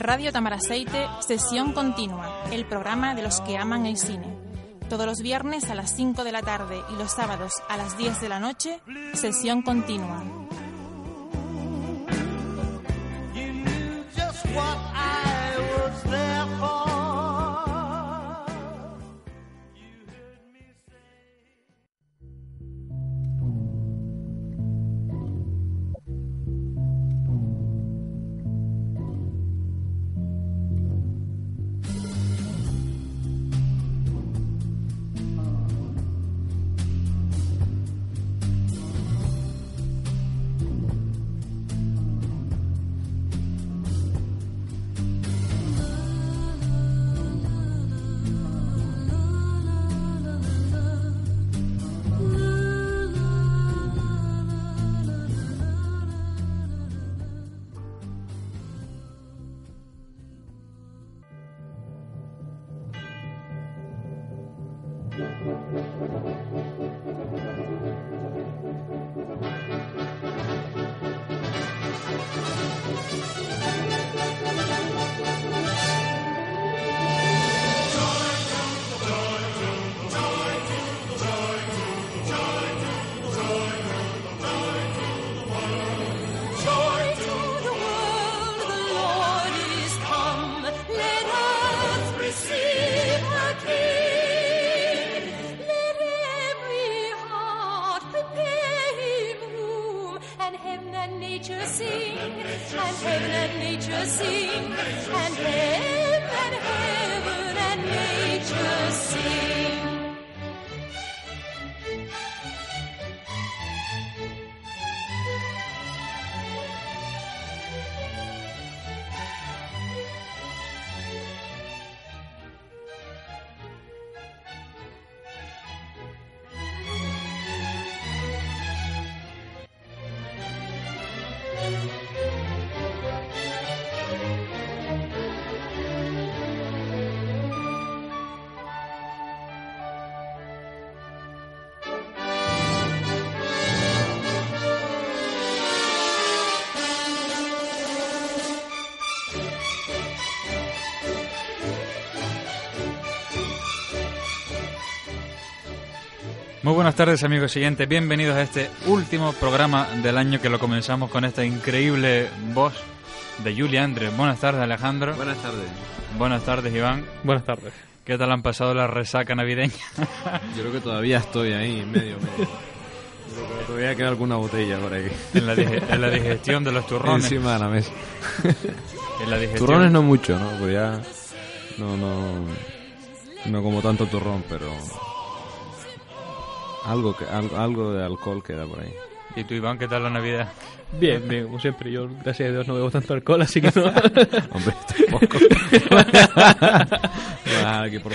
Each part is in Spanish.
Radio Tamaraceite, Sesión Continua, el programa de los que aman el cine. Todos los viernes a las 5 de la tarde y los sábados a las 10 de la noche, Sesión Continua. Buenas tardes amigos siguientes, bienvenidos a este último programa del año que lo comenzamos con esta increíble voz de Julia Andrés. Buenas tardes Alejandro. Buenas tardes. Buenas tardes Iván. Buenas tardes. ¿Qué tal han pasado la resaca navideña? Yo creo que todavía estoy ahí, medio, medio. Yo creo que todavía queda alguna botella por ahí. en, la en la digestión de los turrones. Encima de la mesa. En la digestión- Turrones no mucho, ¿no? Pues ya... No, no... No como tanto turrón, pero... Algo, que, algo, algo de alcohol queda por ahí. ¿Y tú Iván, qué tal la Navidad? Bien, bien, como siempre. Yo, gracias a Dios, no bebo tanto alcohol, así que no. Hombre, tampoco. Nada, aquí por.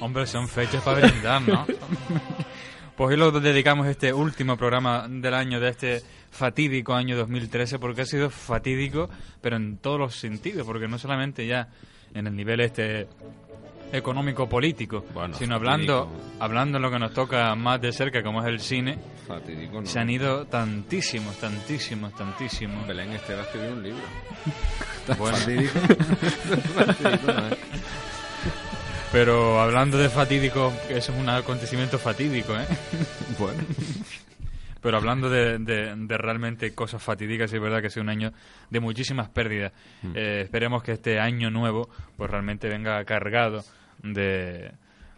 Hombre, son fechas para brindar, ¿no? Pues hoy lo dedicamos este último programa del año, de este fatídico año 2013, porque ha sido fatídico, pero en todos los sentidos, porque no solamente ya en el nivel este económico-político, Bueno, sino hablando, fatídico. hablando en lo que nos toca más de cerca, como es el cine, Fatídico, ¿no? se han ido tantísimos, tantísimos, tantísimos. Belén Esteban escribió un libro. Bueno, Fatídico. Fatídico, ¿no? pero hablando de fatídico, eso es un acontecimiento fatídico, ¿eh? Bueno. Pero hablando de, de- de realmente cosas fatídicas, es verdad que ha sido un año de muchísimas pérdidas. Eh, esperemos que este año nuevo pues realmente venga cargado de,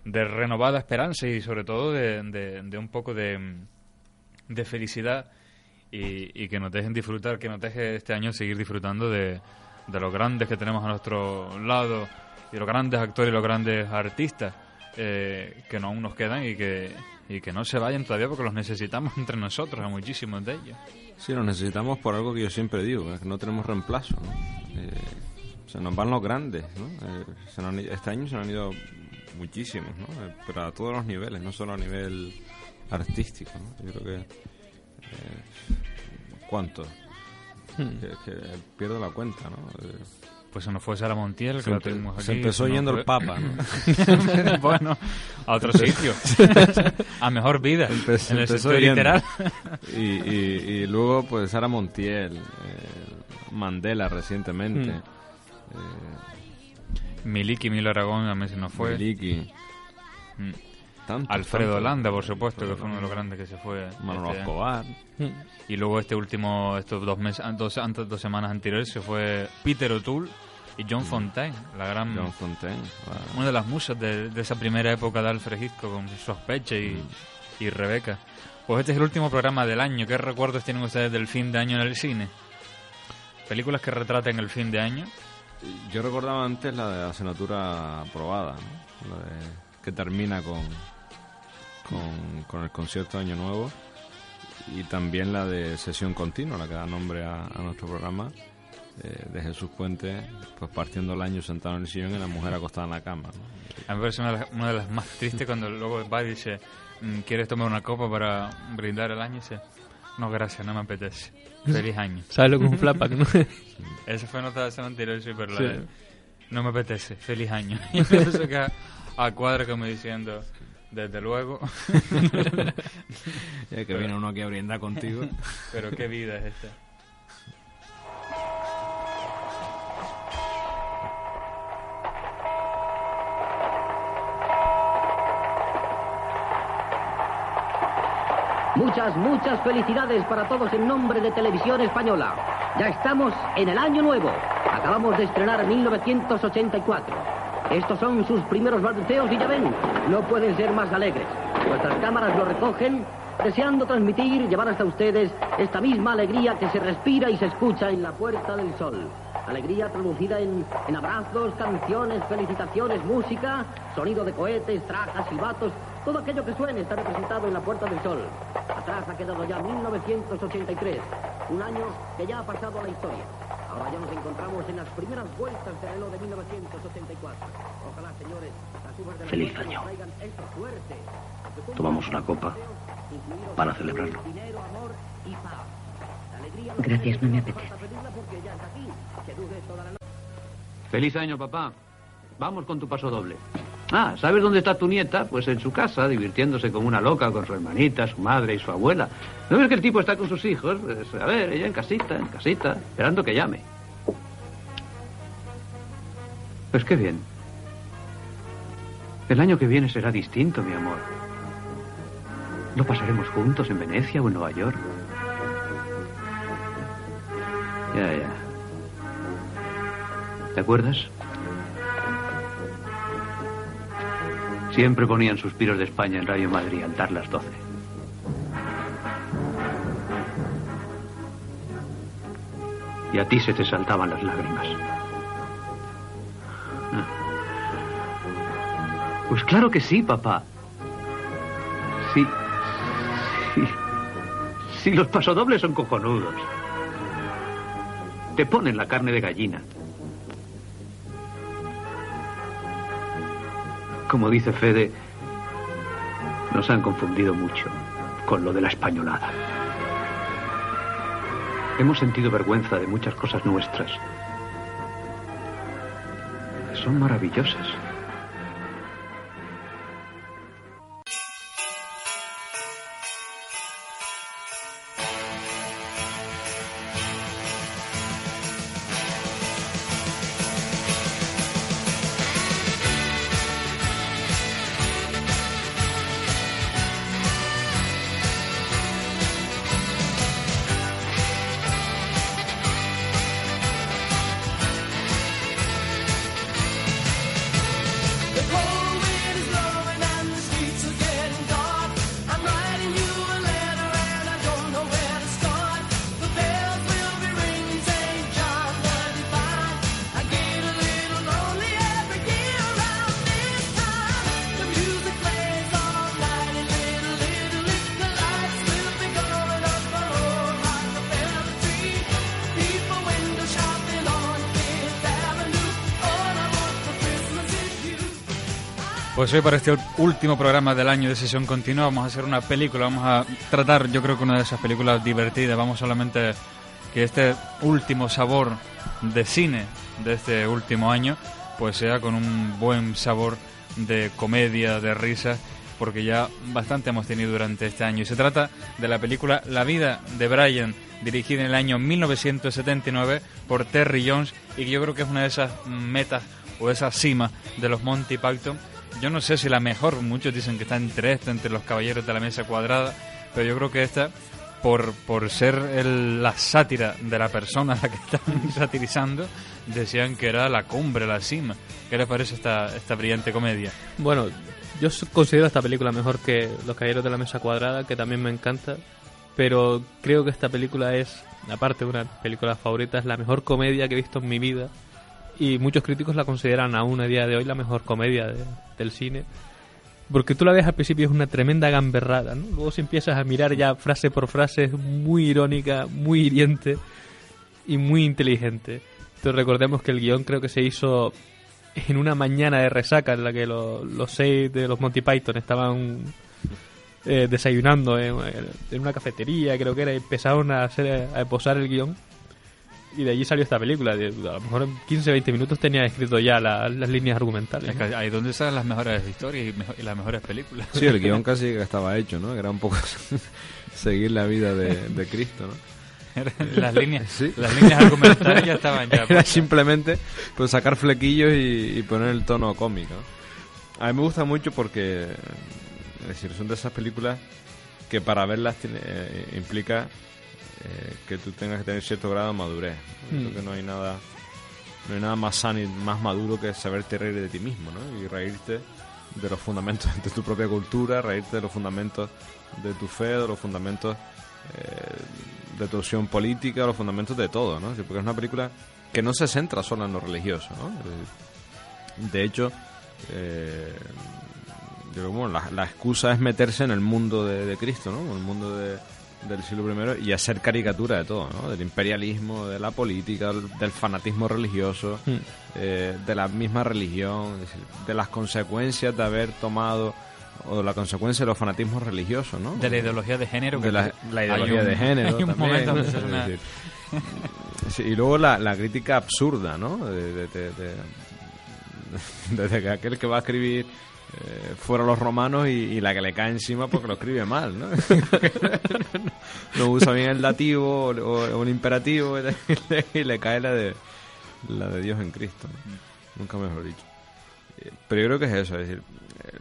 de renovada esperanza y sobre todo de, un poco de, de felicidad y, y que nos dejen disfrutar, que nos deje este año seguir disfrutando de, de los grandes que tenemos a nuestro lado y los grandes actores y los grandes artistas eh, que no aún nos quedan y que, y que no se vayan todavía porque los necesitamos entre nosotros, a muchísimos de ellos. Sí, lo necesitamos por algo que yo siempre digo, es que no tenemos reemplazo. ¿no? Eh, se nos van los grandes. ¿no? Eh, se nos este año se nos han ido muchísimos, ¿no? Eh, pero a todos los niveles, no solo a nivel artístico. ¿no? Yo creo que... eh, ¿Cuántos? Que, que pierdo la cuenta, ¿no? Pues se nos fue Sara Montiel, que se, la tuvimos aquí. se empezó yendo fue- el Papa, ¿no? bueno, a otro sitio. a mejor vida. Empe- en el empezó sentido literal. y, y, y luego, pues, Sara Montiel, eh, Mandela recientemente, Mm. eh, Miliki Mil Aragón también se nos fue. Miliki, Mm. Tantos, Alfredo tantos. Landa, por supuesto, que fue uno de los grandes que se fue. Manolo este año. Escobar. Y luego este último, estos dos meses, dos, antes dos semanas anteriores, se fue Peter O'Toole y John Fontaine, la gran, John Fontaine. una de las musas de, de esa primera época de Alfred Hitchcock con Sospeche y, y Rebeca. Pues este es el último programa del año. ¿Qué recuerdos tienen ustedes del fin de año en el cine? Películas que retraten el fin de año. Yo recordaba antes la de asignatura aprobada, ¿no? La de- que termina con, con, con el concierto de Año Nuevo y también la de sesión continua, la que da nombre a, a nuestro programa, eh, de Jesús Puente, pues partiendo el año sentado en el sillón y la mujer acostada en la cama. ¿no? A mí me parece una de las, una de las más tristes cuando luego va y dice, mm, ¿quieres tomar una copa para brindar el año? Y dice, no, gracias, no me apetece. Feliz año. ¿Sabes lo que es un flapback, no? Esa fue nota de semana anterior, sí, pero la Sí. de, no me apetece. Feliz año. Y eso que a, a cuadro como diciendo, desde luego. Ya que viene uno aquí a brindar contigo. pero qué vida es esta. Muchas, muchas felicidades para todos en nombre de Televisión Española. Ya estamos en el año nuevo. Acabamos de estrenar 1984. Estos son sus primeros balbuceos y ya ven, no pueden ser más alegres. Nuestras cámaras lo recogen, deseando transmitir y llevar hasta ustedes esta misma alegría que se respira y se escucha en la Puerta del Sol. Alegría traducida en, en abrazos, canciones, felicitaciones, música, sonido de cohetes, trajas, silbatos, todo aquello que suene está representado en la Puerta del Sol. Atrás ha quedado ya 1983, un año que ya ha pasado a la historia. Ahora ya nos encontramos en las primeras vueltas de reloj de 1984. Ojalá, señores, las uvas de la Feliz año. traigan esta suerte. Tomamos una copa para celebrarlo. dinero, amor y paz. La alegría Gracias, no me apetece. Feliz año, papá. Vamos con tu paso doble. Ah, ¿sabes dónde está tu nieta? Pues en su casa, divirtiéndose como una loca con su hermanita, su madre y su abuela. ¿No ves que el tipo está con sus hijos? Pues, a ver, ella en casita, en casita, esperando que llame. Pues qué bien. El año que viene será distinto, mi amor. Lo pasaremos juntos en Venecia o en Nueva York. Ya, ya. ¿Te acuerdas? Siempre ponían suspiros de España en Radio Madrid al dar las 12. Y a ti se te saltaban las lágrimas. Pues claro que sí, papá. Sí. Sí. Sí, los pasodobles son cojonudos. Te ponen la carne de gallina. Como dice Fede, nos han confundido mucho con lo de la españolada. Hemos sentido vergüenza de muchas cosas nuestras. Son maravillosas. Pues hoy para este último programa del año de sesión continua vamos a hacer una película, vamos a tratar yo creo que una de esas películas divertidas, vamos solamente que este último sabor de cine de este último año pues sea con un buen sabor de comedia, de risa, porque ya bastante hemos tenido durante este año. Y se trata de la película La vida de Brian, dirigida en el año 1979 por Terry Jones y que yo creo que es una de esas metas o esa cima de los Monty Python. Yo no sé si la mejor, muchos dicen que está entre esta, entre los caballeros de la mesa cuadrada, pero yo creo que esta, por, por ser la sátira de la persona a la que están satirizando, decían que era la cumbre, la cima. ¿Qué les parece esta, esta brillante comedia? Bueno, yo considero esta película mejor que Los Caballeros de la Mesa Cuadrada, que también me encanta. Pero creo que esta película es, aparte de una película favorita, es la mejor comedia que he visto en mi vida. Y muchos críticos la consideran aún a día de hoy la mejor comedia de- del cine. Porque tú la ves al principio es una tremenda gamberrada, ¿no? Luego si empiezas a mirar ya frase por frase es muy irónica, muy hiriente y muy inteligente. Entonces recordemos que el guion creo que se hizo en una mañana de resaca en la que lo- los seis de los Monty Python estaban eh, desayunando en, una cafetería, creo que era, y empezaron a, a posar el guion. Y de allí salió esta película. De- a lo mejor en 15-20 minutos tenía escrito ya la- las líneas argumentales. Es ahí donde salen las mejores historias y, mejo- y las mejores películas. Sí, el guion casi que estaba hecho, ¿no? Era un poco seguir la vida de, de Cristo, ¿no? las líneas, Sí. las líneas argumentales ya estaban ya. Era simplemente pues sacar flequillos y, y poner el tono cómico. ¿no? A mí me gusta mucho porque, es decir, son de esas películas que para verlas tiene- eh, implica eh, que tú tengas que tener cierto grado de madurez. ¿no? Creo Mm. que no hay nada no hay nada más sano y más maduro que saberte reír de ti mismo, ¿no? Y reírte de los fundamentos de tu propia cultura, reírte de los fundamentos de tu fe, de los fundamentos eh, de tu opción política, los fundamentos de todo, ¿no? Porque es una película que no se centra solo en lo religioso, ¿no? De hecho, eh, yo creo que, bueno, la, la excusa es meterse en el mundo de, de Cristo, ¿no? En el mundo de- del siglo I y hacer caricatura de todo, ¿no? Del imperialismo, de la política, del fanatismo religioso, Mm. eh, de la misma religión, de las consecuencias de haber tomado o la consecuencia de los fanatismos religiosos, ¿no? De la ideología de género. de que la, ideología un- de género hay un también, momento donde ¿no? se hace Es una- decir, sí, y luego la, la crítica absurda, ¿no? De, de- de- de- desde que aquel que va a escribir eh, fuera los romanos y, y la que le cae encima porque lo escribe mal, ¿no? no usa bien el dativo o, o- un imperativo y le, cae la de la de Dios en Cristo, ¿no? nunca mejor dicho. Eh, Pero yo creo que es eso, es decir,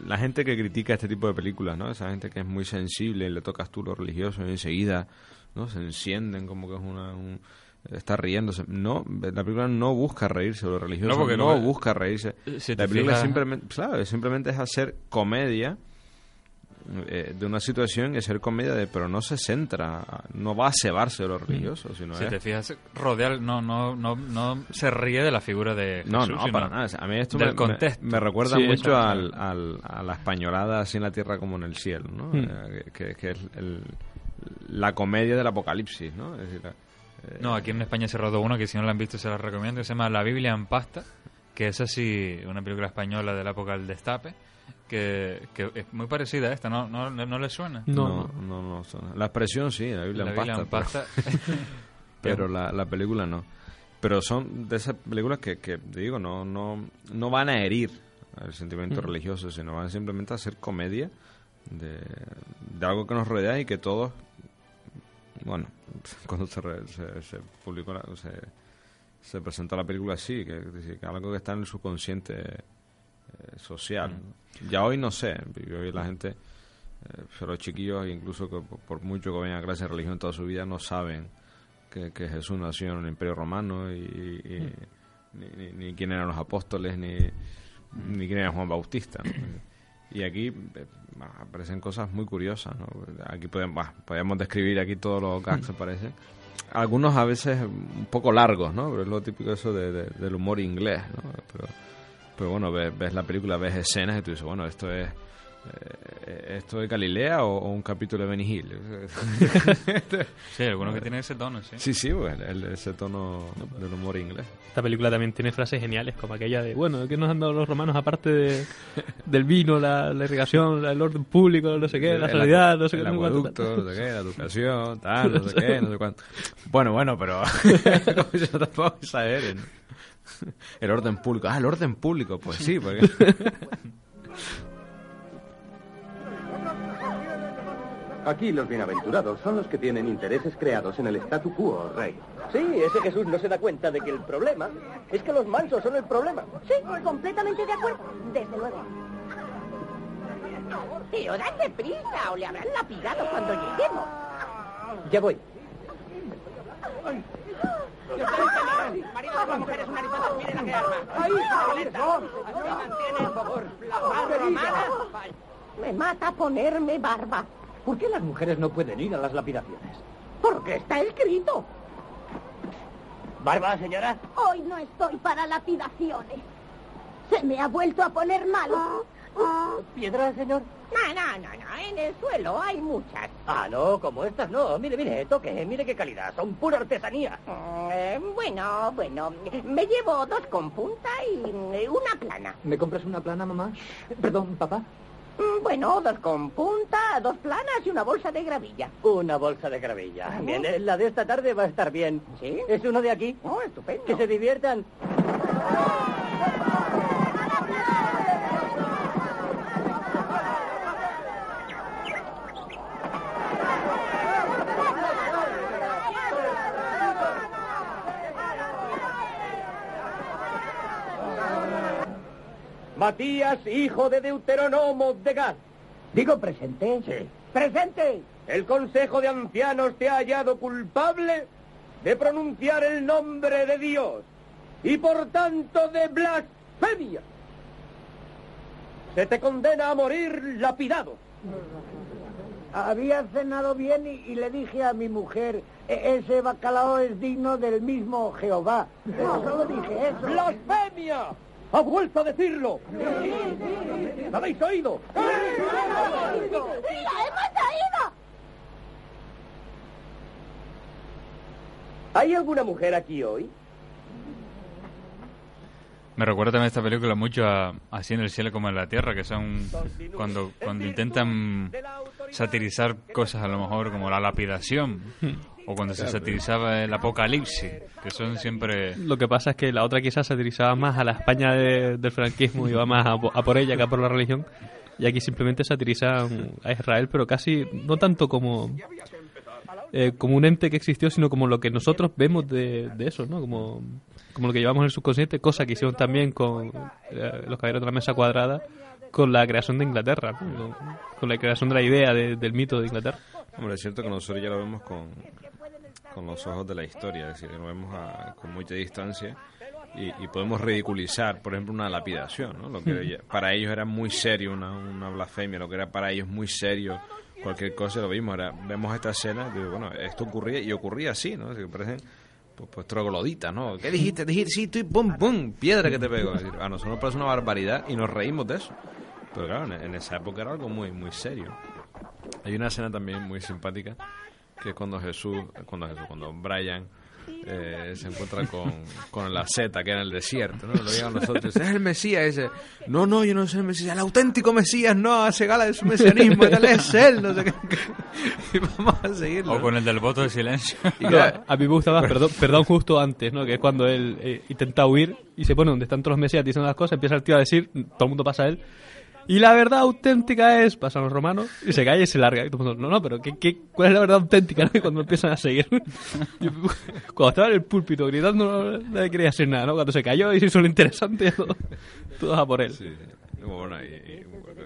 la gente que critica este tipo de películas, ¿no? Esa gente que es muy sensible y le tocas tú lo religioso y enseguida, ¿no? Se encienden como que es una... un- está riéndose. No, la película no busca reírse de lo religioso, No, no, porque no- busca reírse. Si te la película fijas- simplemente, claro, simplemente es hacer comedia eh, de una situación y hacer comedia de, pero no se centra, no va a cebarse de lo religioso, sino Si es- te fijas, rodea, no, no, no, no se ríe de la figura de No, Jesús, no, sino para nada. A mí esto me, contexto. me, me recuerda Sí, mucho al, al- a la españolada así en la tierra como en el cielo, ¿no? Hmm. Eh, que, que es el- la comedia del apocalipsis, ¿no? Es decir, eh, No, aquí en España se rodó uno que si no la han visto se la recomiendo, que se llama La Biblia en pasta, que es así una película española de la época del destape, que, que es muy parecida a esta, ¿no, no, no le suena? no, no, no, suena. La expresión sí, la Biblia La en Biblia pasta, en pero- pasta. pero la, la película no. Pero son de esas películas que, que digo, no, no, no van a herir el sentimiento Mm. religioso, sino van simplemente a hacer comedia de, de algo que nos rodea y que todos, bueno, cuando se, re- se, se publicó, la- se, se presentó la película así, que, que algo que está en el subconsciente eh, social. Ya hoy no sé, hoy la gente, eh, pero los chiquillos, incluso que por, por mucho que vayan a clase de religión toda su vida, no saben que, que Jesús nació en el Imperio Romano y, y- ni, ni- ni quién eran los apóstoles, ni, ni quién era Juan Bautista. ¿no? Y aquí eh, aparecen cosas muy curiosas. ¿no? Aquí podemos, bah, describir aquí todos los gags que aparecen. Algunos a veces un poco largos, ¿no? Pero es lo típico eso de- de- del humor inglés, ¿no? Pero, pero bueno, ves, ves la película, ves escenas y tú dices, bueno, esto es ¿esto de Galilea o, o un capítulo de Benny Hill? Sí, algunos que tienen ese tono, sí. sí, sí, pues, el- ese tono del humor inglés. Esta película también tiene frases geniales, como aquella de, bueno, ¿qué nos han dado los romanos aparte de, del vino, la, la irrigación, la- el orden público, no sé qué, la El sanidad, no sé qué, el sé cuánto, acueducto, no sé qué, la educación, tal, no sé qué, no sé cuánto. Bueno, bueno, pero yo tampoco exageren. El orden público. Ah, el orden público, pues sí, porque... Aquí los bienaventurados son los que tienen intereses creados en el statu quo, rey. Sí, ese Jesús no se da cuenta de que el problema es que los mansos son el problema. Sí, completamente de acuerdo. Desde luego. Tío, date prisa o le habrán lapidado cuando lleguemos. Ya voy. Marido de la mujer es una arizona, miren a qué arma. ¡Ay, Violeta. Así mantiene, por la. Me mata ponerme barba. ¿Por qué las mujeres no pueden ir a las lapidaciones? Porque está escrito. ¿Barba, señora? Hoy no estoy para lapidaciones. Se me ha vuelto a poner malo. ¿Piedra, señor? No, no, no, no. En el suelo hay muchas. Ah, no, como estas no. Mire, mire, toque, mire qué calidad. Son pura artesanía. Mm, eh, bueno, bueno. Me llevo dos con punta y eh, una plana. ¿Me compras una plana, mamá? Perdón, papá. Mm, Bueno, dos con punta, dos planas y una bolsa de gravilla. Una bolsa de gravilla. Bien, eh, la de esta tarde va a estar bien. ¿Sí? ¿Es uno de aquí? Oh, estupendo. Que se diviertan. Matías, hijo de Deuteronomo de Gad. Digo presente. Sí. Presente. El Consejo de Ancianos te ha hallado culpable de pronunciar el nombre de Dios y por tanto de blasfemia. Se te condena a morir lapidado. Había cenado bien y, y le dije a mi mujer, "E- ese bacalao es digno del mismo Jehová. No, solo dije eso. ¡Blasfemia! ¡Ha vuelto a decirlo! ¿Lo habéis oído? ¡La hemos oído! ¿Hay alguna mujer aquí hoy? Me recuerda también esta película mucho a Así en el cielo como en la tierra, que son cuando, cuando intentan satirizar cosas a lo mejor como la lapidación o cuando se satirizaba el apocalipsis, que son siempre... Lo que pasa es que la otra quizás satirizaba más a la España de- del franquismo, iba más a, a por ella que a por la religión. Y aquí simplemente satirizan a Israel, pero casi no tanto como eh, como un ente que existió, sino como lo que nosotros vemos de, de eso, ¿no? Como, como lo que llevamos en el subconsciente, cosa que hicieron también con eh, los caballeros de la mesa cuadrada, con la creación de Inglaterra, ¿no? con, con la creación de la idea de- del mito de Inglaterra. Hombre, es cierto que nosotros ya lo vemos con, con los ojos de la historia, es decir, lo vemos a- con mucha distancia y, y podemos ridiculizar, por ejemplo, una lapidación, ¿no? Lo que para ellos era muy serio, una, una blasfemia, lo que era para ellos muy serio, cualquier cosa lo vimos, ahora vemos esta escena, y, bueno, esto ocurría y ocurría así, ¿no? Así que parecen pues, pues trogloditas, ¿no? ¿Qué dijiste? Dijiste, sí, tú, pum, pum, piedra que te pegó. Es decir, a nosotros nos parece una barbaridad y nos reímos de eso. Pero claro, en, en esa época era algo muy, muy serio. Hay una escena también muy simpática que es cuando Jesús, cuando Jesús, cuando Brian eh, se encuentra con, con la Z que era en el desierto, ¿no? Lo llegan nosotros, dice, es el Mesías ese. No, no, yo no soy el Mesías, el auténtico Mesías, no, hace gala de su mesianismo, y tal es él, no sé qué. Y vamos a seguirlo. O con el del voto de silencio. Y No, a mí me gusta más, perdón, perdón justo antes, ¿no? Que es cuando él eh, intenta huir y se pone donde están todos los mesías diciendo las cosas, empieza el tío a decir, todo el mundo pasa a él. Y la verdad auténtica es, pasan los romanos, y se cae y se larga. Y todo el mundo, no, no, pero ¿qué, qué, cuál es la verdad auténtica? no? Cuando empiezan a seguir. Yo, cuando estaba en el púlpito gritando, no, quería hacer nada, ¿no? Cuando se cayó y se hizo lo interesante, todo- todos a por él. Sí. Bueno, y,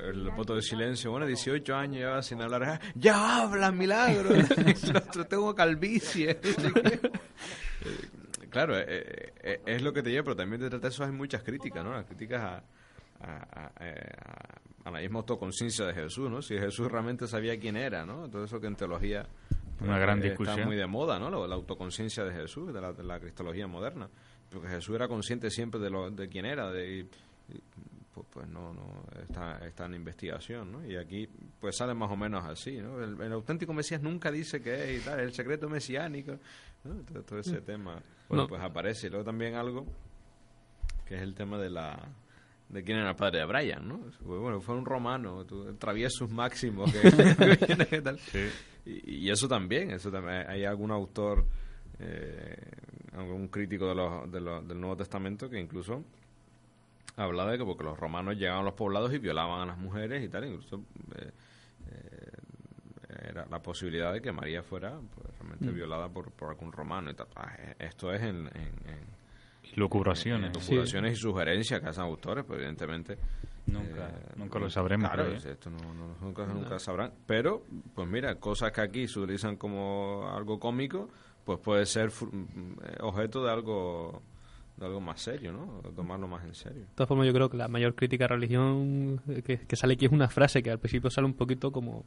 el voto de silencio, bueno, 18 años ya sin hablar, "Ah, ya habla, milagro, El otro, tengo calvicie. Eh, claro, eh, eh, es lo que te lleva, pero también detrás de eso hay muchas críticas, ¿no? Las críticas a, a, a- eh, a- a la misma autoconciencia de Jesús, ¿no? Si Jesús realmente sabía quién era, ¿no? Todo eso que en teología pues, Una gran eh, discusión. Está muy de moda, ¿no? La, la autoconciencia de Jesús, de la, de la cristología moderna. Porque Jesús era consciente siempre de, lo, de quién era, de, y- pues, pues no, no está, está en investigación, ¿no? Y aquí pues sale más o menos así, ¿no? El, el auténtico Mesías nunca dice que es y tal, el secreto mesiánico, ¿no? Todo, todo ese tema, pues, No. pues aparece. Y luego también algo que es el tema de la de quién era el padre de Brian, ¿no? Bueno, fue un romano, traviesus máximo que, tal. Y, y eso también, eso también hay algún autor eh, algún crítico de los, de los- del Nuevo Testamento que incluso habla de que porque los romanos llegaban a los poblados y violaban a las mujeres y tal, incluso eh, eh, era la posibilidad de que María fuera pues, realmente Mm. violada por, por algún romano y tal. Ah, eh, esto es en, en- en- Lucubraciones. lucubraciones y sugerencias que hacen autores, pues evidentemente Nunca- eh, nunca lo sabremos, Claro, yo. esto no, no- nunca, nunca sabrán. Pero, pues mira, cosas que aquí se utilizan como algo cómico, pues puede ser mm, eh, objeto de algo de algo más serio, ¿no? Tomarlo más en serio. De todas formas, yo creo que la mayor crítica a religión eh, que, que sale aquí es una frase que al principio sale un poquito como...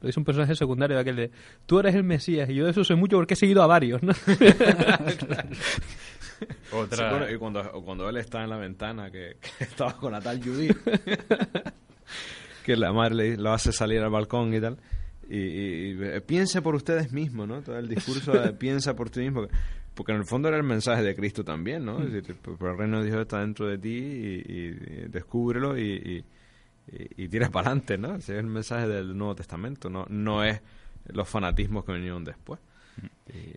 Lo dice un personaje secundario, aquel de... Tú eres el Mesías y yo de eso sé mucho porque he seguido a varios, ¿no? Otra- Sí, bueno, y cuando, cuando él está en la ventana, que, que estaba con la tal Judy, que la madre le, lo hace salir al balcón y tal, y, y- y, piense por ustedes mismos, ¿no? Todo el discurso de piensa por ti mismo, porque en el fondo era el mensaje de Cristo también, ¿no? Es decir, pues, el reino de Dios está dentro de ti y, y- descúbrelo y, tira para adelante, ¿no? Ese es el mensaje del Nuevo Testamento, no, no es los fanatismos que vinieron después.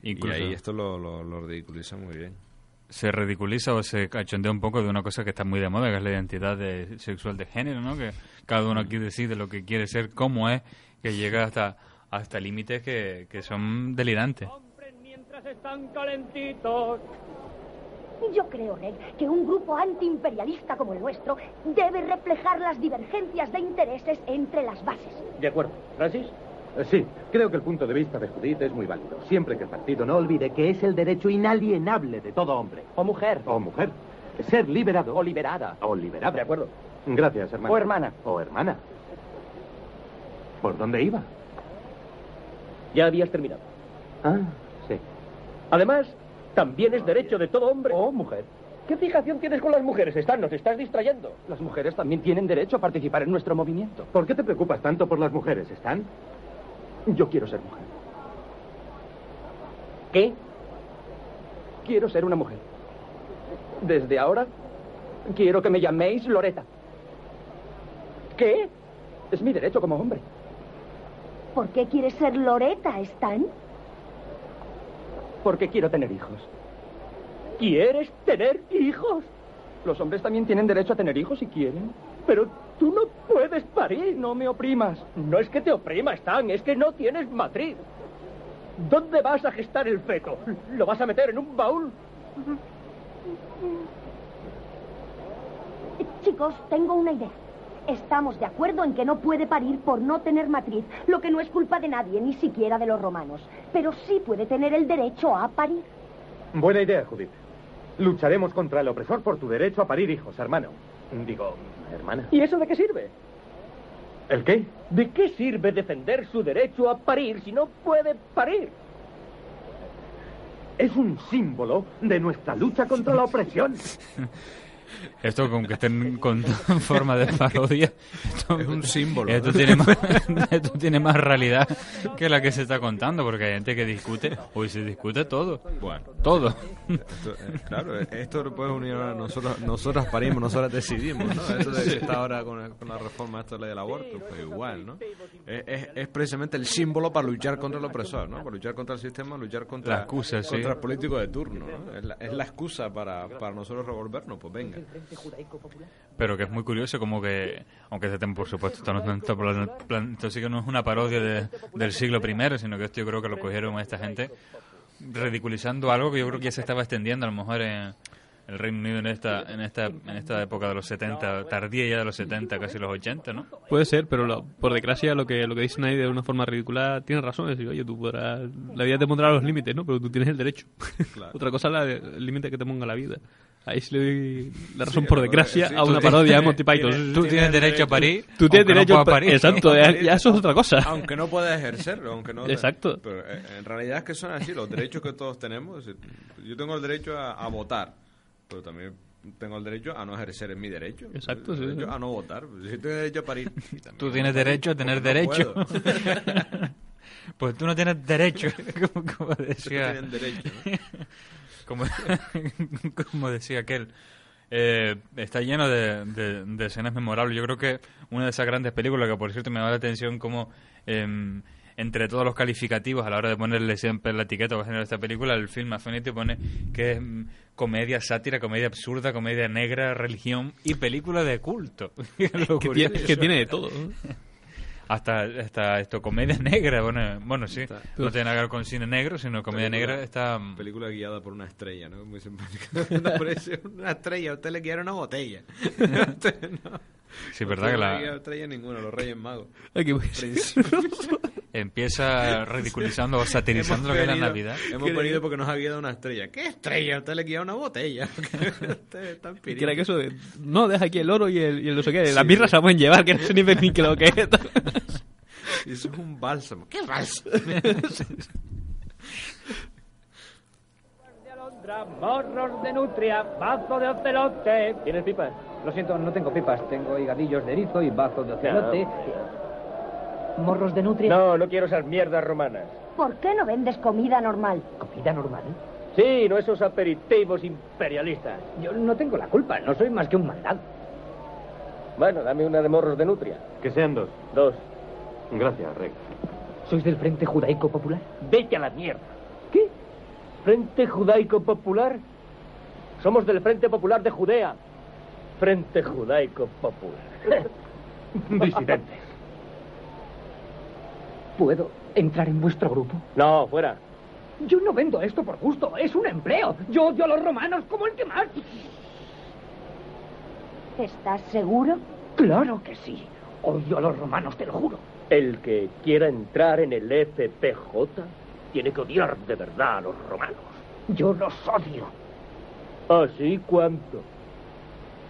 Y, y ahí esto lo, lo, lo ridiculiza muy bien. Se ridiculiza o se cachondea un poco de una cosa que está muy de moda, que es la identidad de- sexual de género, ¿no? Que cada uno aquí decide lo que quiere ser, cómo es, que llega hasta hasta límites que, que son delirantes. Mientras están calentitos. Yo creo, Reg, que un grupo antiimperialista como el nuestro debe reflejar las divergencias de intereses entre las bases. De acuerdo. ¿Francis? Eh, Sí, creo que el punto de vista de Judith es muy válido. Siempre que el partido no olvide que es el derecho inalienable de todo hombre. O mujer. O mujer. Ser liberado. O liberada. O liberada. De acuerdo. Gracias, hermano. O hermana. O hermana. ¿Por dónde iba? Ya habías terminado. Ah, sí. Además, también es derecho de todo hombre. O mujer. ¿Qué fijación tienes con las mujeres? Están, nos estás distrayendo. Las mujeres también tienen derecho a participar en nuestro movimiento. ¿Por qué te preocupas tanto por las mujeres, Stan? Yo quiero ser mujer. ¿Qué? Quiero ser una mujer. Desde ahora, quiero que me llaméis Loreta. ¿Qué? Es mi derecho como hombre. ¿Por qué quieres ser Loreta, Stan? Porque quiero tener hijos. ¿Quieres tener hijos? Los hombres también tienen derecho a tener hijos si quieren. Pero tú no puedes parir, no me oprimas. No es que te oprima, Stan, es que no tienes matriz. ¿Dónde vas a gestar el feto? ¿Lo vas a meter en un baúl? Chicos, tengo una idea. Estamos de acuerdo en que no puede parir por no tener matriz, lo que no es culpa de nadie, ni siquiera de los romanos. Pero sí puede tener el derecho a parir. Buena idea, Judith. Lucharemos contra el opresor por tu derecho a parir hijos, hermano. Digo, hermana. ¿Y eso de qué sirve? ¿El qué? ¿De qué sirve defender su derecho a parir si no puede parir? Es un símbolo de nuestra lucha contra la opresión. Esto, con que estén con forma de parodia, esto, Es un símbolo, Esto ¿no? tiene, más, esto tiene más realidad que la que se está contando, porque hay gente que discute, hoy se discute todo. Bueno, todo. Esto, eh, claro, eh, esto lo puedes unir ahora nosotros, nosotros parimos, nosotros decidimos, ¿no? Eso de que está ahora con, la reforma esto de la ley del aborto, pues igual, ¿no? Es, es- es precisamente el símbolo para luchar contra el opresor, ¿no? Para luchar contra el sistema, luchar contra, La excusa, sí. contra el político de turno, ¿no? Es la, es la excusa para, para nosotros revolvernos, pues venga. Pero que es muy curioso como que, aunque este tema, por supuesto, esto, no, esto, esto sí que no es una parodia de- del siglo I, sino que esto yo creo que lo cogieron esta gente ridiculizando algo que yo creo que ya se estaba extendiendo a lo mejor en el Reino Unido en esta, en esta, en esta época de los 70, tardía ya de los 70, casi los 80, ¿no? Puede ser, pero lo- por desgracia lo que lo que dicen ahí de una forma ridícula tiene razón. Es decir, oye, tú podrás, la vida te pondrá los límites, ¿no? Pero tú tienes el derecho. Claro. Otra cosa es la de- el límite que te ponga la vida. Ahí sí le doy la razón Sí, por desgracia sí, a tú una tienes- parodia de Monty Python. tienes- Tú tienes derecho a parir, Tú tienes aunque no derecho a puedas parir. Exacto, ya, ya eso es otra cosa. Aunque no puedas ejercerlo, aunque no... Exacto. Pero eh, en realidad es que son así, los derechos que todos tenemos. Yo tengo el derecho a, a votar, pero también tengo el derecho a no ejercer mi derecho. Exacto, sí, derecho sí. a no votar. Si tengo derecho a parir. Tú tienes no derecho a tener no derecho. puedo. pues tú no tienes derecho, como, como decía. tienen derecho, ¿no? Como, como decía aquel. Eh, está lleno de, de- de escenas memorables. Yo creo que una de esas grandes películas que, por cierto, me llama la atención como em, entre todos los calificativos a la hora de ponerle siempre la etiqueta o género de esta película, el film Affinity pone que es mm, comedia, sátira, comedia absurda, comedia negra, religión y película de culto. Tiene, que tiene de todo. Hasta, hasta esto, comedia negra, bueno, bueno sí, no tiene nada que ver con cine negro, sino comedia Película- negra está... Película guiada por una estrella, ¿no? Muy simpática. Una estrella, a usted le quiere una botella. Usted no. Sí, A verdad que no la- estrella ninguno, los Reyes Magos. Aquí voy. Empieza ridiculizando o satirizando lo que es la Navidad. Hemos venido porque nos ha guiado una estrella. ¿Qué estrella? Usted le quiere una botella. Usted está Que era que eso de, no, deja aquí el oro y el, y el no sé qué, Sí, las birras sí. se la pueden llevar, que no sé ni, ni que lo que es. Eso es un bálsamo. ¿Qué bálsamo? Morros de nutria, bazo de ocelote. ¿Tienes pipas? Lo siento, no tengo pipas. Tengo higadillos de erizo y bazo de ocelote. Morros de nutria. No, no quiero esas mierdas romanas. ¿Por qué no vendes comida normal? ¿Comida normal? Sí, no esos aperitivos imperialistas. Yo no tengo la culpa, no soy más que un mandado. Bueno, dame una de morros de nutria. Que sean dos. Dos. Gracias, Rex. ¿Sois del Frente Judaico Popular? Vete a la mierda. ¿Qué? ¿Frente Judaico Popular? Somos del Frente Popular de Judea. Frente Judaico Popular. Disidentes. ¿Puedo entrar en vuestro grupo? No, fuera. Yo no vendo esto por gusto, es un empleo. Yo odio a los romanos como el que más. ¿Estás seguro? Claro que sí. Odio a los romanos, te lo juro. El que quiera entrar en el FPJ tiene que odiar de verdad a los romanos. Yo los odio. ¿Así cuánto?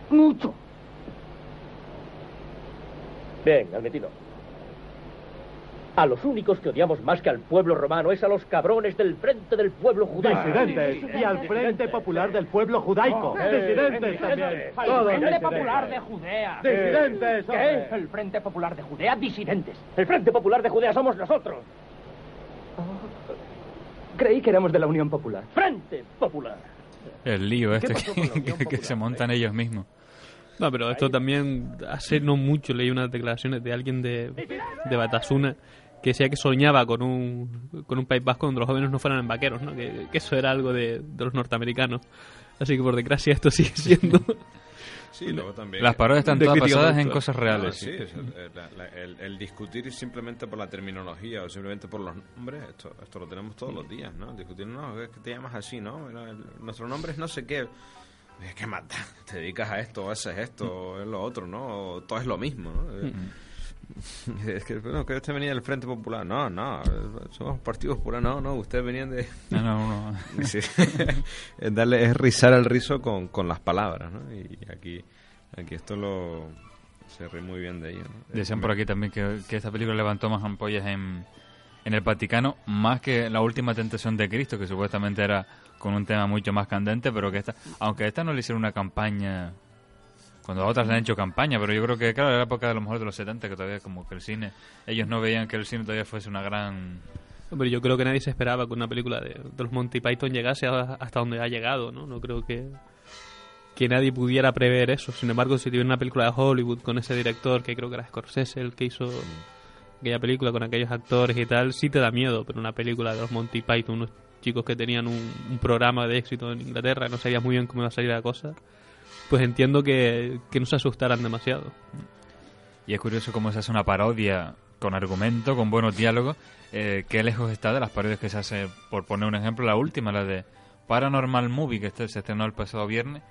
Mucho. Bien, admitido. A los únicos que odiamos más que al pueblo romano es a los cabrones del frente del pueblo judaico. Disidentes. Y al Frente Popular del Pueblo Judaico. Disidentes también. El Todos Frente disidentes. Popular de Judea. Disidentes, ¿Qué? El Frente Popular de Judea, disidentes. El Frente Popular de Judea somos nosotros. Creí que éramos de la Unión Popular. Frente Popular. El lío este que, que- que se montan ellos mismos. No, pero esto también, hace no mucho leí unas declaraciones de alguien de, de Batasuna que decía que soñaba con un, con un País Vasco donde los jóvenes no fueran vaqueros, ¿no? Que, que eso era algo de, de los norteamericanos. Así que por desgracia esto sigue siendo... Sí, luego también. Las parodias están todas basadas en cosas reales. Ah, sí, es el, el- la- el- el discutir simplemente por la terminología o simplemente por los nombres, esto, esto lo tenemos todos los días, ¿no? Discutir, no, es que te llamas así, ¿no? Nuestro nombre es no sé qué. Es que mata, te dedicas a esto, o haces esto, o es lo otro, ¿no? O todo es lo mismo, ¿no? Eh, Es que, bueno, que usted venía del Frente Popular. No, no, somos Partido Popular. No, no, ustedes venían de... No, no, no. Sí. es, darle, es rizar el rizo con, con las palabras, ¿no? Y aquí, aquí esto lo... Se ríe muy bien de ello, ¿no? Decían por aquí también que, que esta película levantó más ampollas en, en el Vaticano, más que la última tentación de Cristo, que supuestamente era con un tema mucho más candente, pero que esta, aunque esta no le hicieron una campaña, cuando otras le han hecho campaña, pero yo creo que, claro, era la época a lo mejor de los 70, que todavía como que el cine, ellos no veían que el cine todavía fuese una gran... Hombre, yo creo que nadie se esperaba que una película de, de los Monty Python llegase hasta donde ha llegado, ¿no? No creo que, que nadie pudiera prever eso. Sin embargo, si tuviera una película de Hollywood con ese director, que creo que era Scorsese el que hizo aquella película con aquellos actores y tal, sí te da miedo, pero una película de los Monty Python, unos chicos que tenían un programa de éxito en Inglaterra, no sabías muy bien cómo iba a salir la cosa, pues entiendo que, que no se asustaran demasiado. Y es curioso cómo se hace una parodia con argumento, con buenos diálogos, eh, qué lejos está de las parodias que se hace, por poner un ejemplo, la última, la de Paranormal Movie, que este se estrenó el pasado viernes,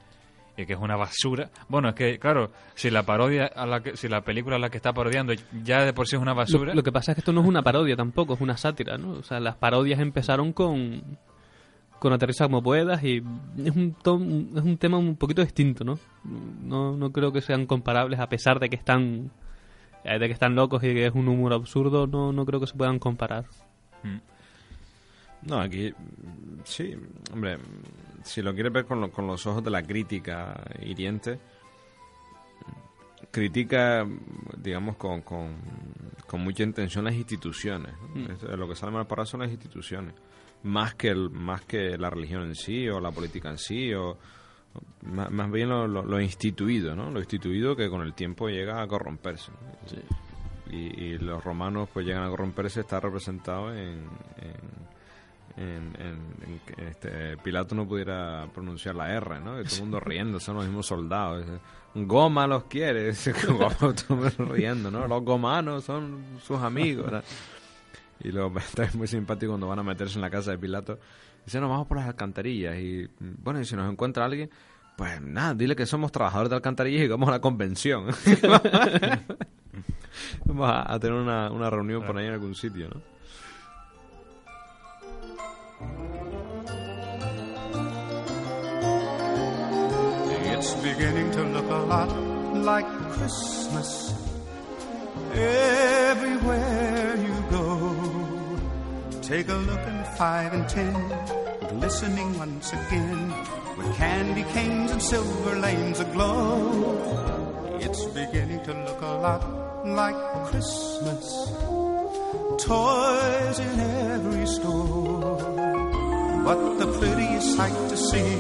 y que es una basura. Bueno, es que, claro, si la parodia, a la que, si la película a la que está parodiando ya de por sí es una basura... Lo, lo que pasa es que esto no es una parodia tampoco, es una sátira, ¿no? O sea, las parodias empezaron con con Aterriza como puedas y es un, tom- es un tema un poquito distinto, ¿no? No, no creo que sean comparables a pesar de que están eh, de que están locos y que es un humor absurdo, no, no creo que se puedan comparar. No, aquí mm, sí, hombre, si lo quieres ver con, lo- con los ojos de la crítica hiriente, critica, digamos, con, con, con mucha intención las instituciones. ¿no? Mm. Es- Lo que sale mal para son las instituciones, más que, el, más que la religión en sí o la política en sí, o, más, más bien lo, lo- lo instituido, ¿no? Lo instituido que con el tiempo llega a corromperse. ¿no? Y, y los romanos pues llegan a corromperse, está representado en... en en, en- en que este, Pilato no pudiera pronunciar la R, ¿no? Y todo el mundo riendo, son los mismos soldados. Goma los quiere, todo el mundo riendo, ¿no? Los gomanos son sus amigos. Y lo está muy simpático cuando van a meterse en la casa de Pilato. Dice, nos vamos por las alcantarillas. Y bueno, y si nos encuentra alguien, pues nada, dile que somos trabajadores de alcantarillas y vamos a la convención. vamos a, tener una, una reunión por ahí en algún sitio, ¿no? It's beginning look a lot like Christmas everywhere. Take a look at five and ten, glistening once again with candy canes and silver lanes aglow. It's beginning to look a lot like Christmas. Toys in every store. But the prettiest sight to see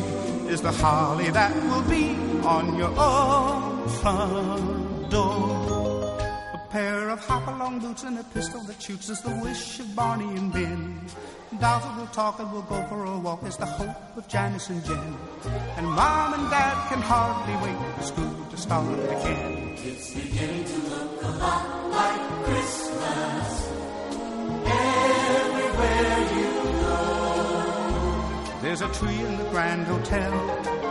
is the holly that will be on your own front door. A pair of hop-along boots and a pistol that shoots is the wish of Barney and Ben. Dolls will talk and we'll go for a walk is the hope of Janice and Jen. And Mom and Dad can hardly wait for school to start again. It's beginning to look a lot like Christmas everywhere you go. There's a tree in the Grand Hotel,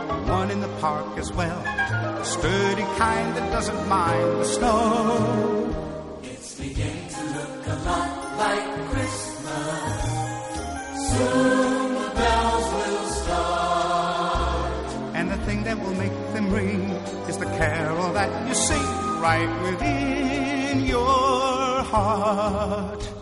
one in the park as well. A sturdy kind that doesn't mind the snow. It's beginning to look a lot like Christmas. Soon the bells will start. And the thing that will make them ring is the carol that you sing right within your heart.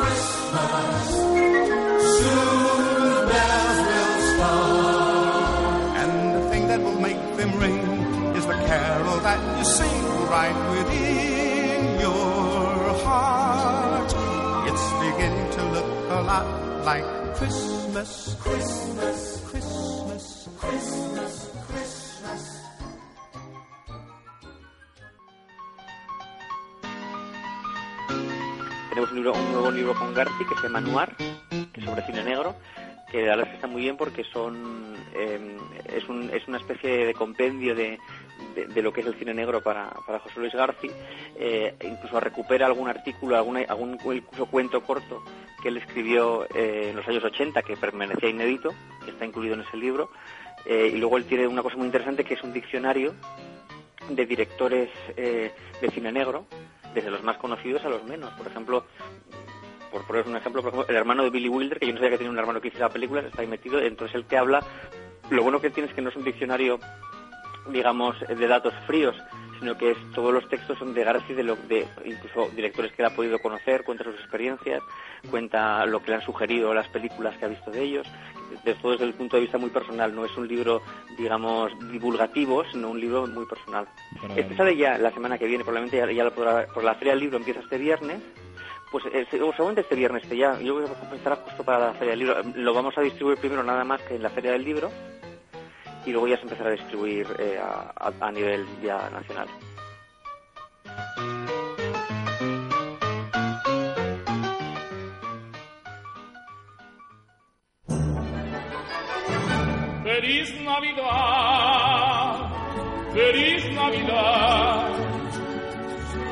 Christmas, soon the bells will start. And the thing that will make them ring is the carol that you sing right within your heart. It's beginning to look a lot like Christmas, un nuevo libro con Garci que se llama Noir, que es sobre cine negro, que la verdad es que está muy bien porque son eh, es, un, es una especie de compendio de, de, lo que es el cine negro para, para José Luis Garci. Eh, incluso recupera algún artículo, alguna, algún cuento corto que él escribió eh, en los años 80 que permanecía inédito, que está incluido en ese libro. Eh, y luego él tiene una cosa muy interesante que es un diccionario de directores de cine negro, desde los más conocidos a los menos. Por ejemplo, por poner un ejemplo, por ejemplo, el hermano de Billy Wilder, que yo no sabía que tenía un hermano que hiciera películas, está ahí metido, entonces él te habla. Lo bueno que tiene es que no es un diccionario, digamos, de datos fríos, sino que es, todos los textos son de Garci, de, lo, de incluso directores que él ha podido conocer, cuenta sus experiencias, cuenta lo que le han sugerido las películas que ha visto de ellos, de todo desde el punto de vista muy personal, no es un libro, digamos, divulgativo, sino un libro muy personal. Este sale ya la semana que viene, probablemente ya, ya lo podrá, por la Feria del Libro empieza este viernes, pues eh, seguramente este viernes que ya, yo creo que estará justo para la Feria del Libro. Lo vamos a distribuir primero nada más que en la Feria del Libro y luego ya se empezará a distribuir eh, a, a- nivel ya nacional. Feliz Navidad, feliz Navidad,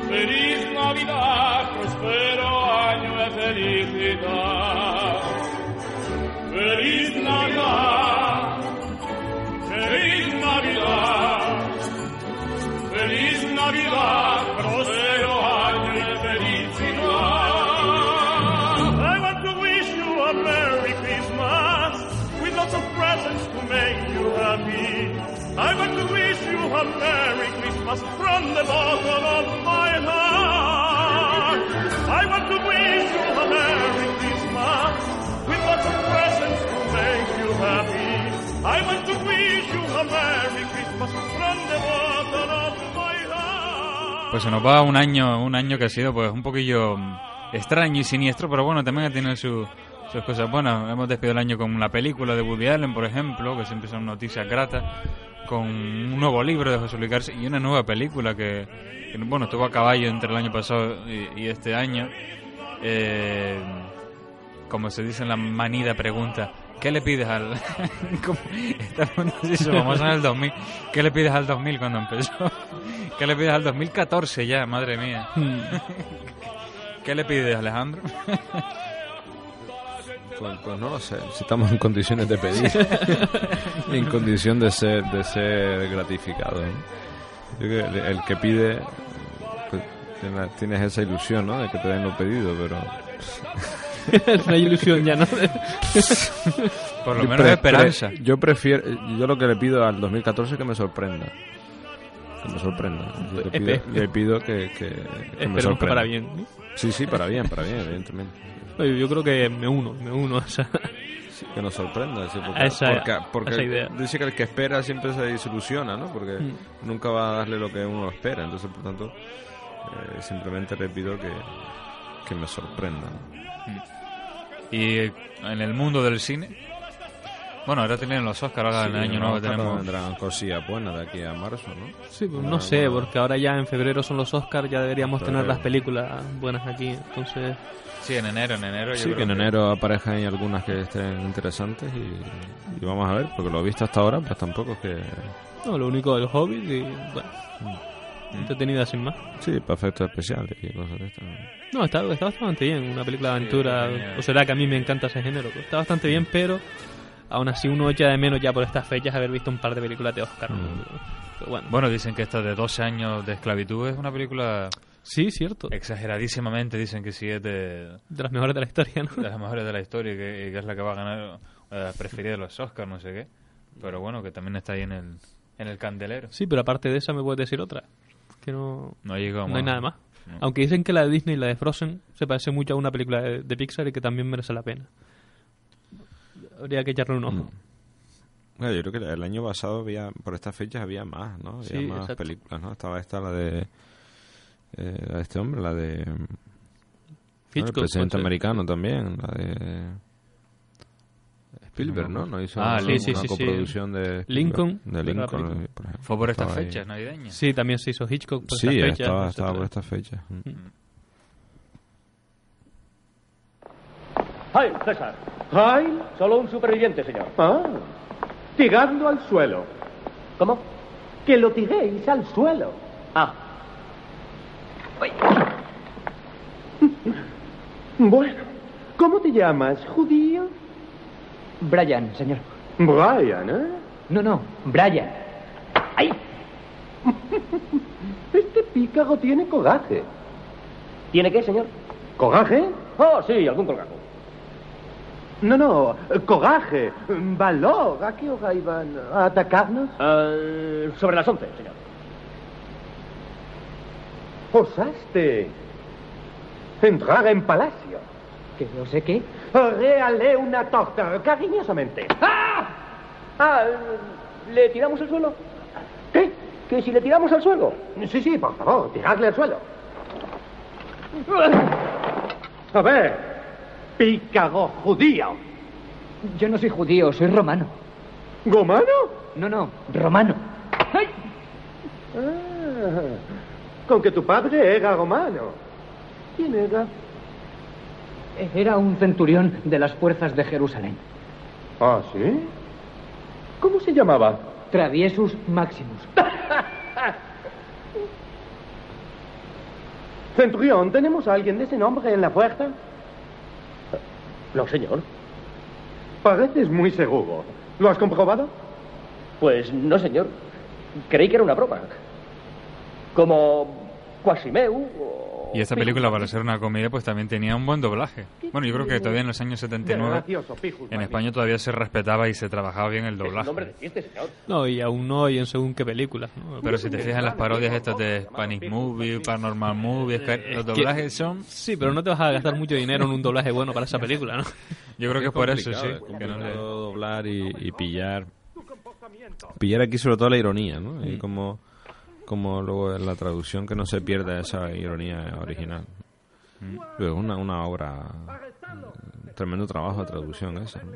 feliz Navidad, prospero año de felicidad. Feliz Navidad, I want to wish you a Merry Christmas with lots of presents to make you happy. I want to wish you a Merry Christmas from the bottom of my heart. I want to wish you a Merry Christmas with lots of presents to make you happy. I want to wish you a Merry Christmas from the bottom. Pues se nos va un año, un año que ha sido pues un poquillo mm, extraño y siniestro, pero bueno, también ha tenido su- sus cosas buenas. Hemos despedido el año con la película de Woody Allen, por ejemplo, que siempre son noticias gratas, con un nuevo libro de José Luis García y una nueva película que, que, bueno, estuvo a caballo entre el año pasado y, y este año. Eh, como se dice en la manida pregunta, ¿qué le pides al... Estamos en el 2000. ¿Qué le pides al 2000 cuando empezó? ¿Qué le pides al 2014 ya? Madre mía. ¿Qué le pides, Alejandro? Pues, pues no lo sé, si estamos en condiciones de pedir y en condición de ser de ser gratificado. ¿no? Yo creo que el, el que pide, pues, tiene- tienes esa ilusión, ¿no? De que te den lo pedido, pero... Es una ilusión ya, ¿no? Por lo Yo menos esperanza. yo prefiero, yo lo que le pido al 2014 es que me sorprenda. Que me sorprenda. Yo le pido, Epe. le pido que, que, que me Esperemos que sorprenda. para bien, ¿no? Sí, sí, para bien, para bien, evidentemente. Oye, Yo creo que me uno, me uno a esa... Que nos sorprenda, sí, porque, A esa- porque, porque a esa idea. dice que el que espera siempre se desilusiona, ¿no? Porque Mm. nunca va a darle lo que uno espera, entonces por tanto eh, simplemente le pido que, que me sorprenda. ¿no? Y en el mundo del cine, bueno, ahora tienen los Oscars, ahora en el año nuevo tenemos... cosillas buenas de aquí a marzo, ¿no? Sí, pues no sé, porque ahora ya en febrero son los Oscars, ya deberíamos tener las películas buenas aquí, entonces... Sí, en enero, en enero. yo Sí, creo que en enero aparezcan ahí algunas que estén interesantes y, y vamos a ver, porque lo visto hasta ahora, pues tampoco es que... No, lo único del Hobbit y, bueno, entretenida sin más. Sí, para efectos especiales y cosas de estas. No, está, está bastante bien, una película de aventura, tenía- o será que a mí me encanta ese género, está bastante bien, pero aún así uno echa de menos ya por estas fechas haber visto un par de películas de Oscar. ¿no? Pero bueno. Bueno, dicen que esta de 12 años de esclavitud es una película... Sí, cierto. Exageradísimamente dicen que sí es de... De las mejores de la historia, ¿no? De las mejores de la historia y que, y que es la que va a ganar eh, preferida de los Oscars, no sé qué. Pero bueno, que también está ahí en el, en el candelero. Sí, pero aparte de esa me puedes decir otra. Que no, No ha llegado no hay nada más. No. Aunque dicen que la de Disney y la de Frozen se parece mucho a una película de, de Pixar y que también merece la pena. Habría que echarle un ojo. Bueno, yo creo que el año pasado había, por estas fechas había más, ¿no? Había Sí, más exacto. películas, ¿no? Estaba esta, la de, eh, la de este hombre, la de... ¿no? El Hitchcock, presidente americano también, la de... Spielberg, ¿no? No hizo Ah, una, sí, sí, una sí, sí. coproducción de Lincoln, de Lincoln, por ejemplo. Fue por estas fechas navideñas. Sí, también se hizo Hitchcock por Sí, estas fechas. estaba, etcétera. estaba por estas fechas. mm. ¡Ay, César! ¡Ay! Solo un superviviente, señor. Ah, tirando al suelo. ¿Cómo? Que lo tiréis al suelo. Ah. Bueno, ¿cómo te llamas, judío? Brian, señor. Brian, ¿eh? No, no, Brian. ¡Ay! Este pícaro tiene coraje. ¿Tiene qué, señor? ¿Coraje? Oh, sí, algún colgajo. No, no, coraje, valor. ¿A qué hora iban a atacarnos? sobre las once, señor. Osaste entrar en palacio. ¿Que no sé qué? Réale una torta, cariñosamente. ¡Ah! Ah, ¿le tiramos al suelo? ¿Qué? ¿Que si le tiramos al suelo? Sí, sí, por favor, tiradle al suelo. A ver, pícaro judío. Yo no soy judío, soy romano. ¿Romano? No, no, romano. Ah, con que tu padre era romano. ¿Quién era? Era un centurión de las fuerzas de Jerusalén. Ah, ¿sí? ¿Cómo se llamaba? Traviesus Maximus. Centurión, ¿tenemos a alguien de ese nombre en la puerta? No, señor. Pareces muy seguro. ¿Lo has comprobado? Pues no, señor. Creí que era una broma. Como Quasimeu o... Y esta película, para ser una comedia, pues también tenía un buen doblaje. Bueno, yo creo que todavía en los años 79 Gracioso, pijos, en España todavía se respetaba y se trabajaba bien el doblaje. No, y aún hoy en según qué películas. ¿no? Pero si te fijas en las parodias estas de Spanish Movie, Paranormal Movie, Sky- los doblajes son... Sí, pero no te vas a gastar mucho dinero en un doblaje bueno para esa película, ¿no? Yo creo que es por eso, sí. que no le- doblar y, y pillar. Pillar aquí sobre todo la ironía, ¿no? Y como, como luego en la traducción que no se pierda esa ironía original. Pero Es una, una obra, un tremendo trabajo de traducción esa. ¿no?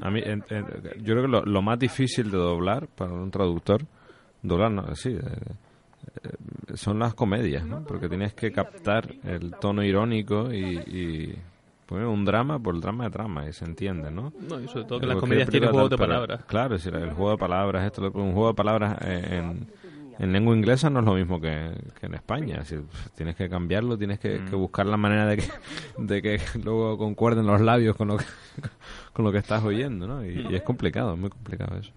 A mí, en- en- yo creo que lo, lo más difícil de doblar para un traductor, doblar, no, sí, eh, eh, son las comedias, ¿no? Porque tienes que captar el tono irónico y, y poner un drama por el drama de trama y se entiende, ¿no? No, y sobre todo que las comedias tienen juegos de palabras. Claro, el juego de palabras, esto, lo- un juego de palabras eh, en, en lengua inglesa no es lo mismo que, que en España. Si, tienes que cambiarlo, tienes que, que buscar la manera de que, de que luego concuerden los labios con lo que, con lo que estás oyendo, ¿no? Y, y es complicado, es muy complicado eso.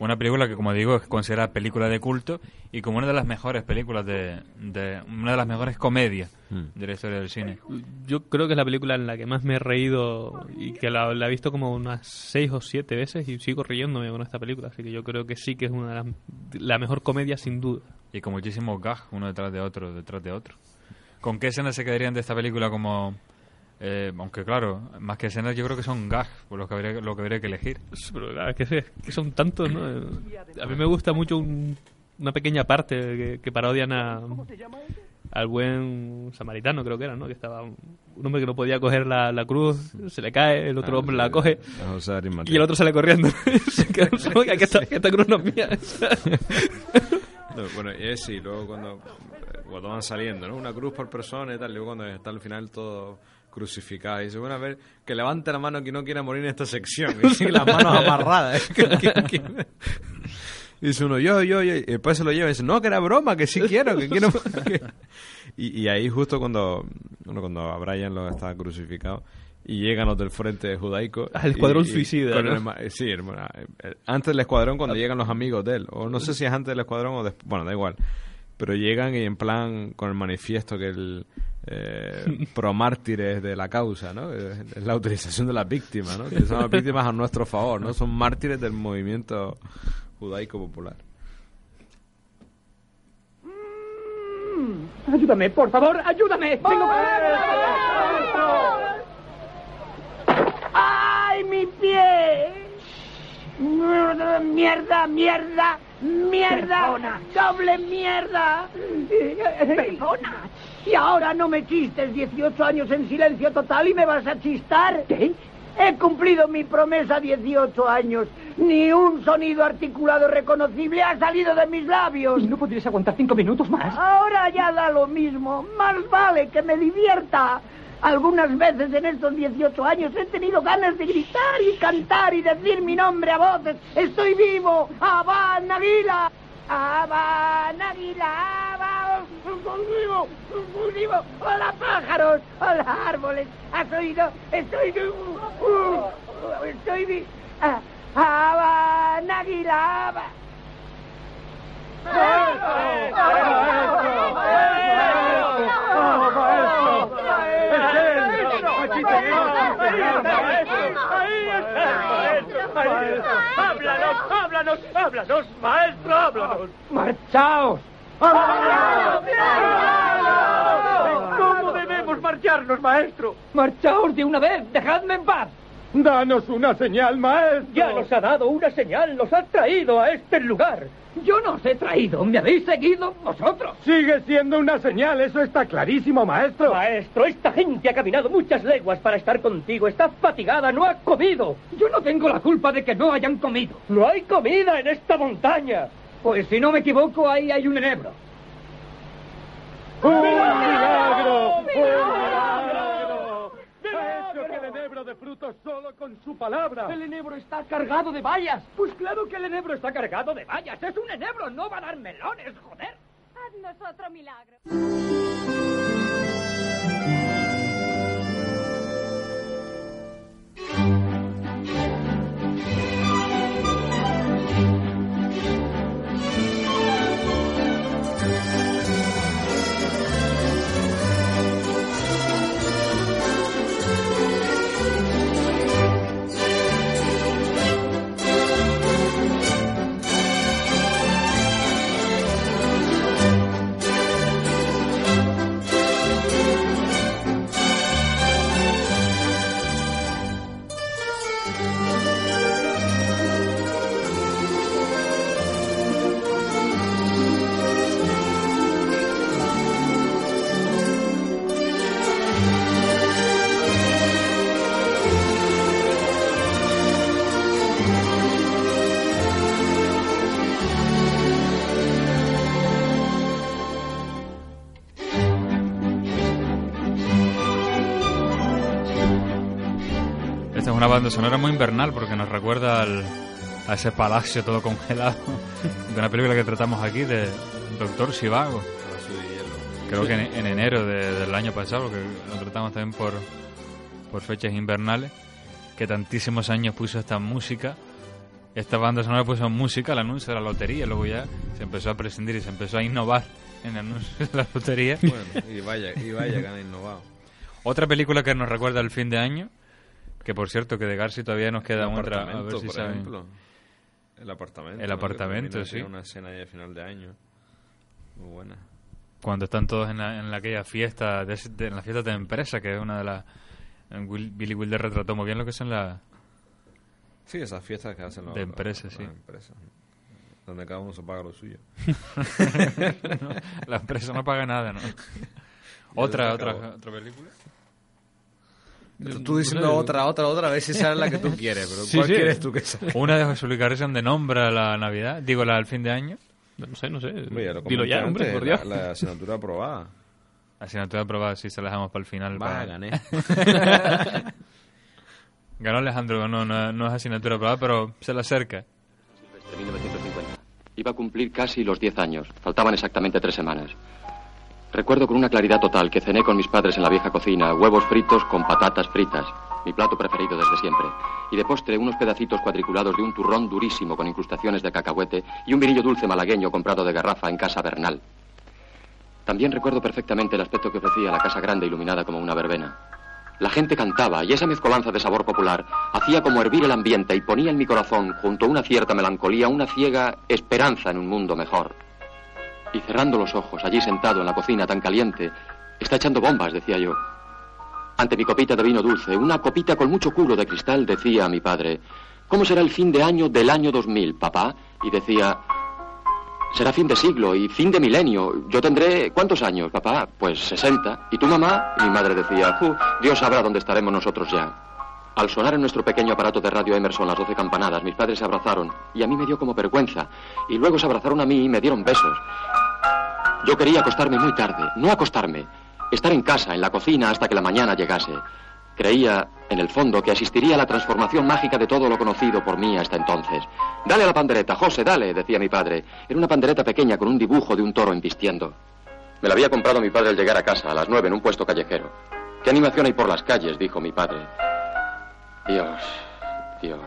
Una película que, como digo, es considerada película de culto y como una de las mejores películas de... de una de las mejores comedias Mm. de la historia del cine. Yo creo que es la película en la que más me he reído y que la, la he visto como unas seis o siete veces y sigo riéndome con esta película. Así que yo creo que sí que es una de las, la mejor comedia sin duda. Y con muchísimos gags, uno detrás de otro, detrás de otro. ¿Con qué escenas se quedarían de esta película como...? Eh, aunque claro, más que escenas yo creo que son gags, por lo que habría, lo que habría que elegir. Pero la verdad es que, que son tantos, ¿no? A mí me gusta mucho un- una pequeña parte que, que parodian a, al buen samaritano, creo que era, ¿no? Que estaba un, un hombre que no podía coger la, la cruz, se le cae, el otro Ah, hombre la coge y el otro sale corriendo. que esta, que esta cruz no es mía. No, bueno, y es sí, luego cuando, cuando van saliendo, ¿no? Una cruz por persona y tal, luego cuando está al final todo crucificado, y dice, bueno, a ver, que levante la mano que no quiera morir en esta sección, y sigue las manos amarradas. ¿eh? Y dice uno, yo, yo, yo, y después se lo lleva y dice, no, que era broma, que sí quiero, que quiero... que-". Y, y ahí justo cuando, bueno, cuando a Brian lo está crucificado, y llegan los del frente judaico. Ah, el escuadrón y- suicida, eh, sí, hermana, eh, antes del escuadrón cuando llegan los amigos de él. O no sé si es antes del escuadrón o después. Bueno, da igual. Pero llegan y en plan con el manifiesto que el eh, pro mártires de la causa, ¿no? Es la utilización de las víctimas, ¿no? Que son las víctimas a nuestro favor, ¿no? Son mártires del movimiento judaico popular. Ayúdame, por favor, ayúdame. Tengo ¡Ay, mi pie! ¡Mierda, mierda, mierda! ¡Doble mierda! ¡Perdona! Y ahora no me chistes 18 años en silencio total y me vas a chistar. ¿Qué? He cumplido mi promesa 18 años. Ni un sonido articulado reconocible ha salido de mis labios. ¿Y no podrías aguantar cinco minutos más? Ahora ya da lo mismo. Más vale que me divierta. Algunas veces en estos 18 años he tenido ganas de gritar y cantar y decir mi nombre a voces. ¡Estoy vivo! ¡Aban Aguila! ¡Aban Aguila! ¡Aban! ¡Estoy vivo! ¡Estoy vivo! ¡Hola pájaros! ¡Hola árboles! ¿Has oído? ¡Estoy vivo! Uh, ¡Estoy vivo! ¡Aban Aguila! ¡Aban! ¡Háblanos, háblanos, háblanos, maestro, háblanos! ¡Marchaos! ¿Cómo debemos marcharnos, maestro? ¡Marchaos de una vez! ¡Dejadme en paz! Danos una señal, maestro. Ya nos ha dado una señal, nos ha traído a este lugar. Yo no os he traído, me habéis seguido vosotros. Sigue siendo una señal, eso está clarísimo, maestro. Maestro, esta gente ha caminado muchas leguas para estar contigo. Está fatigada, no ha comido. Yo no tengo la culpa de que no hayan comido. No hay comida en esta montaña. Pues si no me equivoco, ahí hay un enebro. ¡Un milagro! ¡Un milagro! El enebro de frutos solo con su palabra. El enebro está cargado de bayas. Pues claro que el enebro está cargado de vallas. Es un enebro, no va a dar melones, joder. Haznos otro milagro. Una banda sonora muy invernal porque nos recuerda al, a ese palacio todo congelado de una película que tratamos aquí de Doctor Sivago. Creo que en, en enero de- del año pasado, que lo tratamos también por, por fechas invernales, que tantísimos años puso esta música. Esta banda sonora puso música, el anuncio de la lotería, luego ya se empezó a prescindir y se empezó a innovar en el anuncio de la lotería. Bueno, y vaya, y vaya que han innovado. Otra película que nos recuerda el fin de año, que por cierto que de Garci todavía nos queda El otra, a ver si por saben. ejemplo. El apartamento. El apartamento, sí. Una escena ahí de final de año. Muy buena. Cuando están todos en, la- en la- aquella fiesta, de, de- en la fiesta de empresa, que es una de las... Will- Billy Wilder retrató muy bien lo que son las... Sí, esas fiestas que hacen los, De empresas, sí. Donde cada uno se paga lo suyo. No, la empresa no paga nada, ¿no? Otra, otra, otra película. Tú diciendo otra, otra, otra, a ver si esa es la que tú quieres, pero Sí, ¿cuál sí. quieres tú que sea? Una de Luis García donde nombra la Navidad, digo la del fin de año. No sé, no sé. Lo Dilo ya, hombre, antes, por Dios. La, la asignatura aprobada. Asignatura aprobada, sí, se la dejamos para el final. Va, para- gané. Ganó Alejandro, no, no, no es asignatura aprobada, pero se le acerca. de 1950. Iba a cumplir casi los 10 años. Faltaban exactamente tres semanas. Recuerdo con una claridad total que cené con mis padres en la vieja cocina huevos fritos con patatas fritas, mi plato preferido desde siempre. Y de postre unos pedacitos cuadriculados de un turrón durísimo con incrustaciones de cacahuete y un vinillo dulce malagueño comprado de garrafa en casa Bernal. También recuerdo perfectamente el aspecto que ofrecía la casa grande iluminada como una verbena. La gente cantaba y esa mezcolanza de sabor popular hacía como hervir el ambiente y ponía en mi corazón, junto a una cierta melancolía, una ciega esperanza en un mundo mejor. Y cerrando los ojos, allí sentado en la cocina tan caliente, está echando bombas, decía yo. Ante mi copita de vino dulce, una copita con mucho culo de cristal, decía a mi padre, ¿cómo será el fin de año del año 2000, papá? Y decía, será fin de siglo y fin de milenio. Yo tendré, ¿cuántos años, papá? Pues 60. ¿Y tu mamá? Y mi madre decía, "Ju, Dios sabrá dónde estaremos nosotros ya. Al sonar en nuestro pequeño aparato de radio Emerson las doce campanadas, mis padres se abrazaron y a mí me dio como vergüenza. Y luego se abrazaron a mí y me dieron besos. Yo quería acostarme muy tarde, no acostarme, estar en casa, en la cocina, hasta que la mañana llegase. Creía, en el fondo, que asistiría a la transformación mágica de todo lo conocido por mí hasta entonces. Dale a la pandereta, José, dale, decía mi padre. Era una pandereta pequeña con un dibujo de un toro embistiendo. Me la había comprado mi padre al llegar a casa, a las nueve, en un puesto callejero. ¿Qué animación hay por las calles? dijo mi padre. Dios, Dios.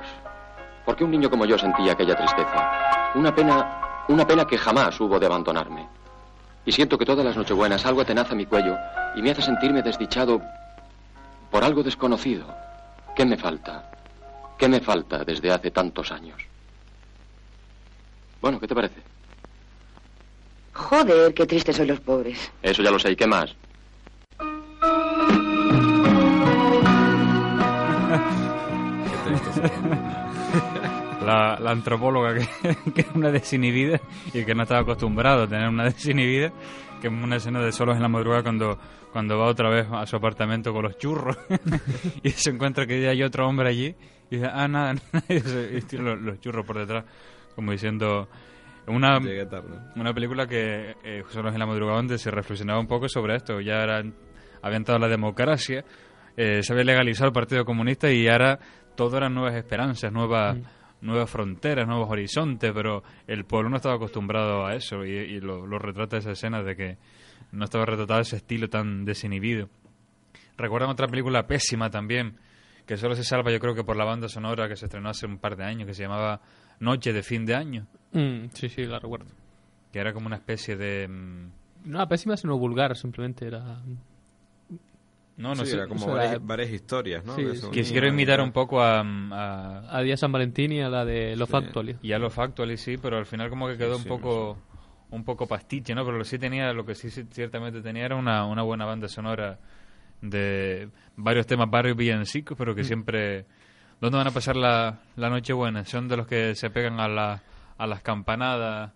¿Por qué un niño como yo sentía aquella tristeza? Una pena, una pena que jamás hubo de abandonarme. Y siento que todas las nochebuenas algo atenaza mi cuello y me hace sentirme desdichado por algo desconocido. ¿Qué me falta? ¿Qué me falta desde hace tantos años? Bueno, ¿qué te parece? Joder, qué tristes soy los pobres. Eso ya lo sé. ¿Y qué más? La, la antropóloga que, que es una desinhibida y que no estaba acostumbrado a tener una desinhibida, que es una escena de solos en la madrugada cuando, cuando va otra vez a su apartamento con los churros y se encuentra que ya hay otro hombre allí y dice, ah, nada, nada", y, se- y tira los, los churros por detrás, como diciendo... Una, una película que eh, Solos en la madrugada donde se reflexionaba un poco sobre esto. Ya eran, había entrado la democracia, eh, se había legalizado el Partido Comunista y ahora todo eran nuevas esperanzas, nuevas, nuevas fronteras, nuevos horizontes, pero el pueblo no estaba acostumbrado a eso y, y lo, lo retrata esa escena de que no estaba retratado ese estilo tan desinhibido. Recuerdan otra película pésima también, que solo se salva yo creo que por la banda sonora que se estrenó hace un par de años, que se llamaba Noche de fin de año, Mm, sí, sí, la recuerdo. que era como una especie de... mm, No, pésima, sino vulgar, simplemente era... No, no Sí, sé. era como eso varias, era- varias historias, ¿no? Sí, sí. imitar un poco a... A, A Día San Valentín y a la de Lo Sí. Factual. y a lo Factual, sí, pero al final como que quedó un Sí, poco un poco pastiche, ¿no? Pero lo sí tenía, lo que sí, sí ciertamente tenía era una, una buena banda sonora de varios temas, varios villancicos, pero que Mm. siempre... ¿Dónde van a pasar la, la noche buena? ¿Son de los que se pegan a, la, a las campanadas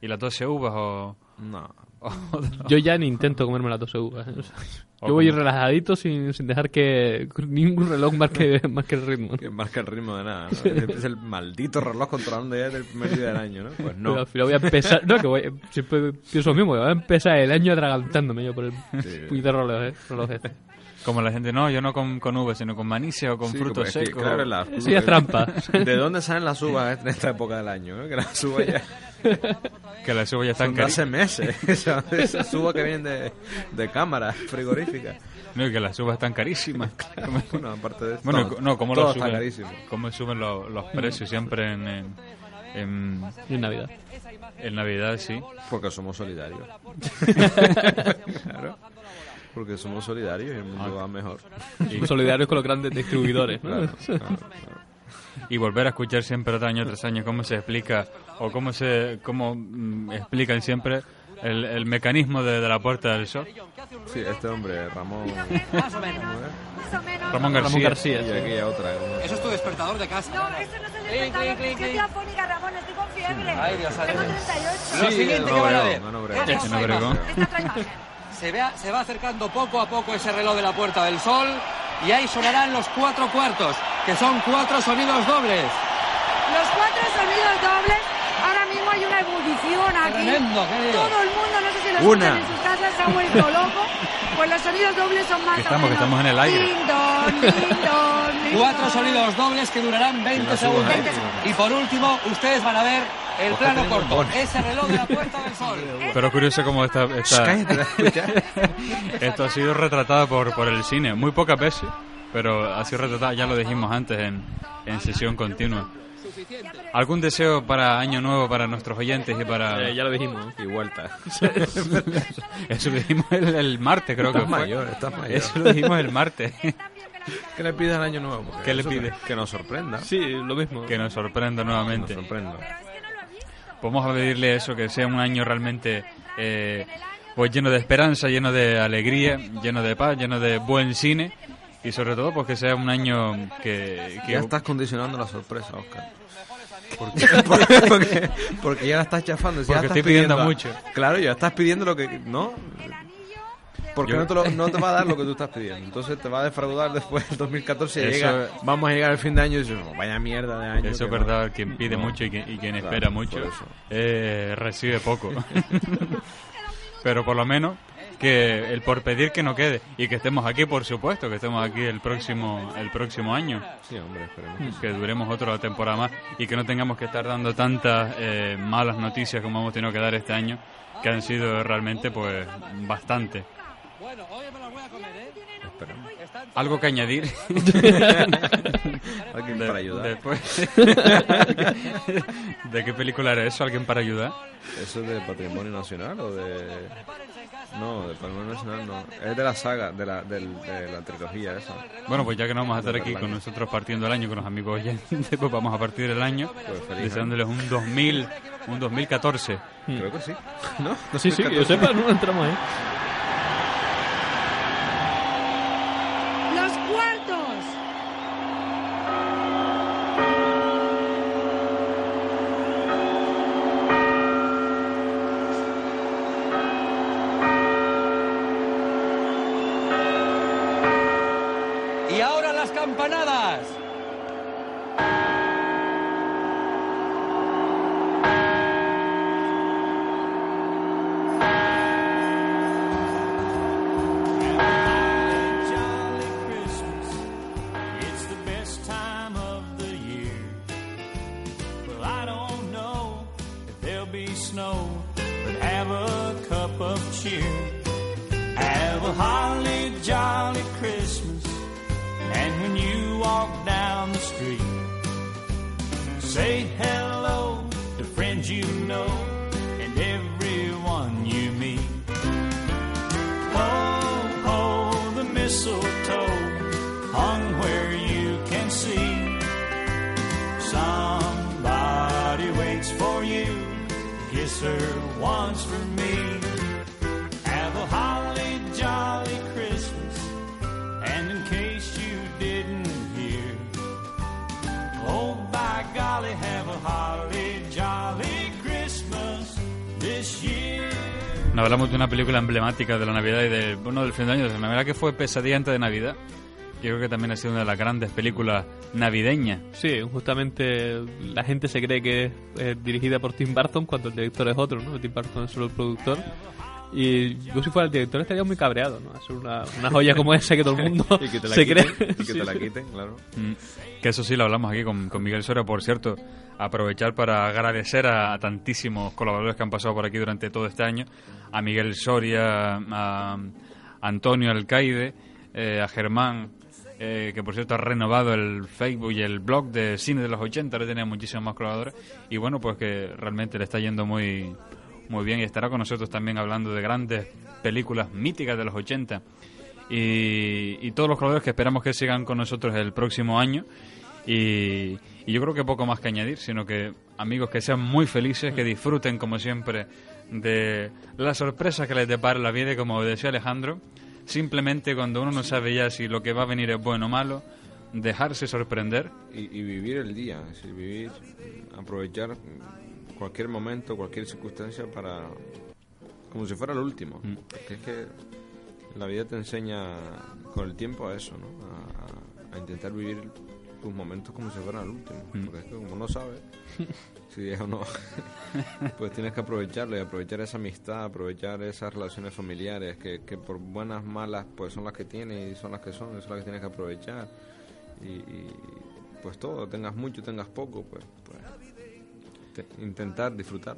y las 12 uvas o...? No. Yo ya ni intento comerme las 12 uvas. ¿eh? O sea, yo voy relajadito sin, sin dejar que ningún reloj marque, marque el ritmo. Que marca el ritmo de nada. ¿no? Es el maldito reloj controlando ya desde el primer día del año, ¿no? Pues no. Pero al final voy a empezar... No, que voy, siempre pienso lo mismo. que Voy a empezar el año atragantándome yo por el Sí. puñetero reloj, ¿eh? reloj este. Como la gente, no, yo no con, con uvas, sino con manicia o con Sí, frutos es que, secos. claro, la- Sí, es trampa. ¿De dónde salen las uvas en esta época del año? eh? Que las uvas ya... Que las uvas ya están de hace carísimas. meses. Esas esas uvas que vienen de, de cámaras frigoríficas. No, y que las uvas están carísimas. Bueno, aparte de Bueno, todo, no, como lo suben, cómo suben lo- los precios siempre en, en, en, en Navidad. En Navidad, sí. Porque somos solidarios. claro. Porque somos solidarios y el mundo va mejor. Somos solidarios con los grandes distribuidores, ¿no? Claro, claro, Y volver a escuchar siempre otro año tras año cómo se explica o cómo se cómo mm, explican siempre el, el mecanismo de, de la puerta del sol. Sí, este hombre, Ramón... Más o menos. Ramón García. García, Y aquí hay otra. ¿no? Eso es tu despertador de casa. No, eso no es el despertador. ¿Qué te afónica, Ramón? Estoy con fiebre. Ay, Dios, Tengo ay, 38. Lo siguiente que van a ver. Mano es Obregón. esta Mano Obregón. Se, vea, se va acercando poco a poco ese reloj de la Puerta del Sol y ahí sonarán los cuatro cuartos, que son cuatro sonidos dobles. Los cuatro sonidos dobles. Ahora mismo hay una ebullición aquí. Tremendo. Todo el mundo, no sé si lo Una. escuchan en sus casas, se ha vuelto loco. Pues los sonidos dobles son más Que o estamos, que menos. estamos en el aire. Ding dong, ding ding Cuatro dong. sonidos dobles que durarán 20 las segundos. Y por último, ustedes van a ver el Ojalá plano corto, ese reloj de la Puerta del Sol. Pero curioso cómo esta, esta- Cállate, escucha. esto ha sido retratado por, por el cine, muy pocas veces, pero ha sido retratado, ya lo dijimos antes, en, en sesión continua. ¿Algún deseo para Año Nuevo para nuestros oyentes y para...? Eh, ya lo dijimos. Y vuelta. Eso lo dijimos el, el martes, creo que fue. mayor, estás mayor. Eso lo dijimos el martes. ¿Qué le pides al año nuevo? ¿Qué le eso pide? Que, nos sorprenda. Sí, lo mismo. que nos sorprenda Que nos nuevamente. sorprenda. Podemos pedirle eso, que sea un año realmente eh, pues lleno de esperanza, lleno de alegría, lleno de paz, lleno de buen cine y sobre todo pues que sea un año que... que Ya estás condicionando la sorpresa, Oscar. Porque, porque, porque, porque ya la estás chafando. si ya Porque estás estoy pidiendo a- mucho. Claro, ya estás pidiendo lo que... ¿No? Porque Yo- no, te lo- no te va a dar lo que tú estás pidiendo. Entonces te va a defraudar después del 2014 y Eso- llega, vamos a llegar al fin de año y dices, "No, vaya mierda de año. Eso es que verdad, no". quien pide No. mucho y quien, y quien Claro, espera por mucho eh, recibe poco. Pero por lo menos que el por pedir que no quede y que estemos aquí, por supuesto, que estemos aquí el próximo el próximo año, Sí, hombre, esperemos que sí. que duremos otra temporada más y que no tengamos que estar dando tantas eh, malas noticias como hemos tenido que dar este año, que han sido realmente pues bastante. Bueno, hoy me las voy a comer, ¿eh? ¿Algo que añadir? Alguien De- para ayudar. después- ¿De qué película era eso? ¿Alguien para ayudar? ¿Eso es de Patrimonio Nacional o de...? No, de Patrimonio Nacional no. Es de la saga, de la, del- de la trilogía esa. Bueno, pues ya que no vamos a estar De aquí con nosotros partiendo el año, con los amigos oyentes, pues vamos a partir el año Pues deseándoles un 2000, un 2014. Creo que sí. ¿No? Sí, sí, que yo sepa, no entramos ahí. No hablamos de una película emblemática de la Navidad y de, bueno, del fin de año, de la Navidad que fue Pesadilla antes de Navidad. Yo creo que también ha sido una de las grandes películas navideñas. Sí, justamente la gente se cree que es dirigida por Tim Burton cuando el director es otro, ¿no? Tim Burton es solo el productor. Y yo si fuera el director estaría muy cabreado, ¿no? Hacer una, una joya como esa que todo el mundo Y que te la se quiten, cree. y que te la Sí. quiten, claro. Mm, Que eso sí lo hablamos aquí con, con Miguel Soria, por cierto. Aprovechar para agradecer a, tantísimos colaboradores que han pasado por aquí durante todo este año. A Miguel Soria, a Antonio Alcaide, eh, a Germán, eh, que por cierto ha renovado el Facebook y el blog de cine de los 80. Ahora tenía muchísimos más colaboradores. Y bueno, pues que realmente le está yendo muy, muy bien y estará con nosotros también hablando de grandes películas míticas de los 80 y, todos los colaboradores que esperamos que sigan con nosotros el próximo año. Y, yo creo que poco más que añadir, sino que amigos que sean muy felices, que disfruten como siempre de las sorpresas que les depara la vida. Y como decía Alejandro, simplemente cuando uno no sabe ya si lo que va a venir es bueno o malo, dejarse sorprender. Y, vivir el día, vivir, aprovechar cualquier momento, cualquier circunstancia para. como si fuera el último. Mm. Porque es que la vida te enseña con el tiempo a eso, ¿no? A, a intentar vivir tus momentos como si fueran el último. Mm. Porque es que como no sabes si es o no, pues tienes que aprovecharlo y aprovechar esa amistad, aprovechar esas relaciones familiares que, que por buenas, malas, pues son las que tienes y son las que son, son las que tienes que aprovechar. Y, y, pues todo, tengas mucho, tengas poco, pues, pues intentar disfrutar.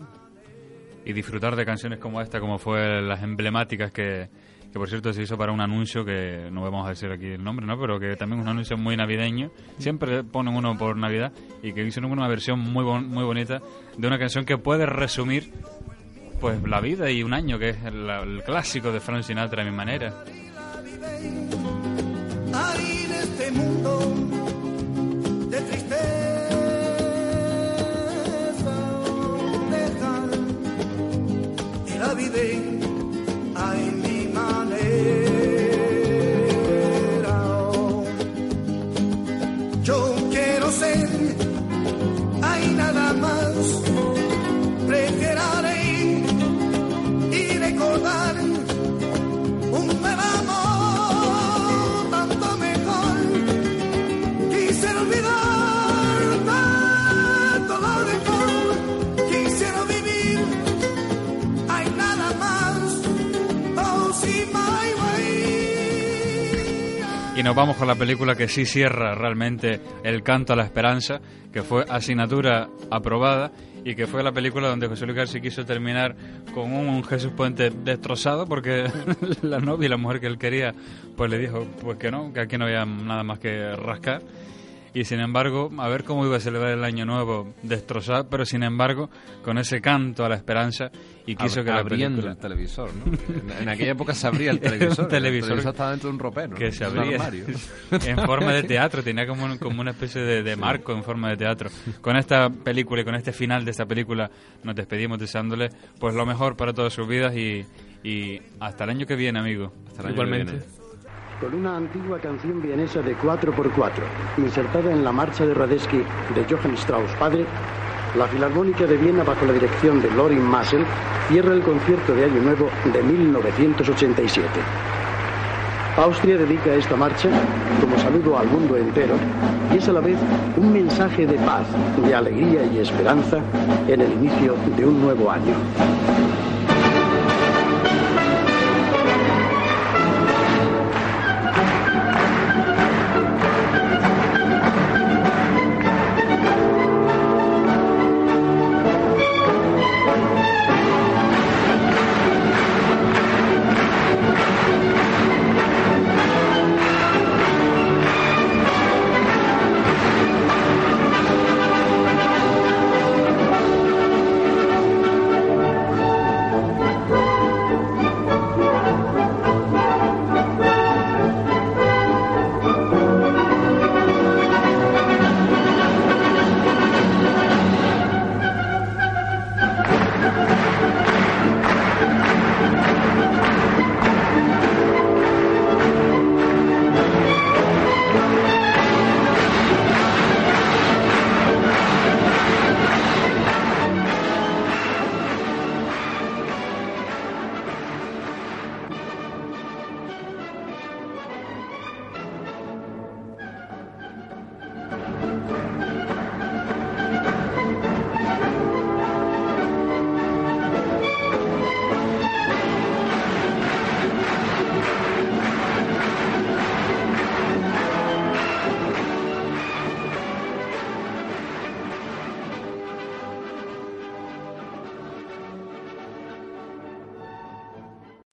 y disfrutar de canciones como esta, como fue las emblemáticas que, que por cierto se hizo para un anuncio que no vamos a decir aquí el nombre, ¿no? Pero que también es un anuncio muy navideño. Siempre ponen uno por Navidad y que hicieron una versión muy bon- muy bonita de una canción que puede resumir pues la vida y un año, que es el, el clásico de Frank Sinatra a mi manera. Nos vamos con la película que sí cierra realmente el canto a la esperanza, que fue asignatura aprobada y que fue la película donde José Luis García quiso terminar con un Jesús Puente destrozado porque la novia y la mujer que él quería pues le dijo pues que no, que aquí no había nada más que rascar. Y sin embargo, a ver cómo iba a celebrar el año nuevo destrozado, pero sin embargo, con ese canto a la esperanza y quiso que la abriendo película... el televisor, ¿no? En, en aquella época se abría el televisor. televisor El televisor estaba dentro de un ropero. que ¿no? se Un abría armario. en forma de teatro, tenía como, un- como una especie de, de marco en forma de teatro. Con esta película y con este final de esta película nos despedimos deseándole pues lo mejor para todas sus vidas y, y hasta el año que viene, amigo. Hasta el año que Igualmente. viene. Con una antigua canción vienesa de 4x4, insertada en la marcha de Radetzky de Johann Strauss padre, la Filarmónica de Viena, bajo la dirección de Lorin Massel, cierra el concierto de Año Nuevo de 1987. Austria dedica esta marcha como saludo al mundo entero y es a la vez un mensaje de paz, de alegría y esperanza en el inicio de un nuevo año.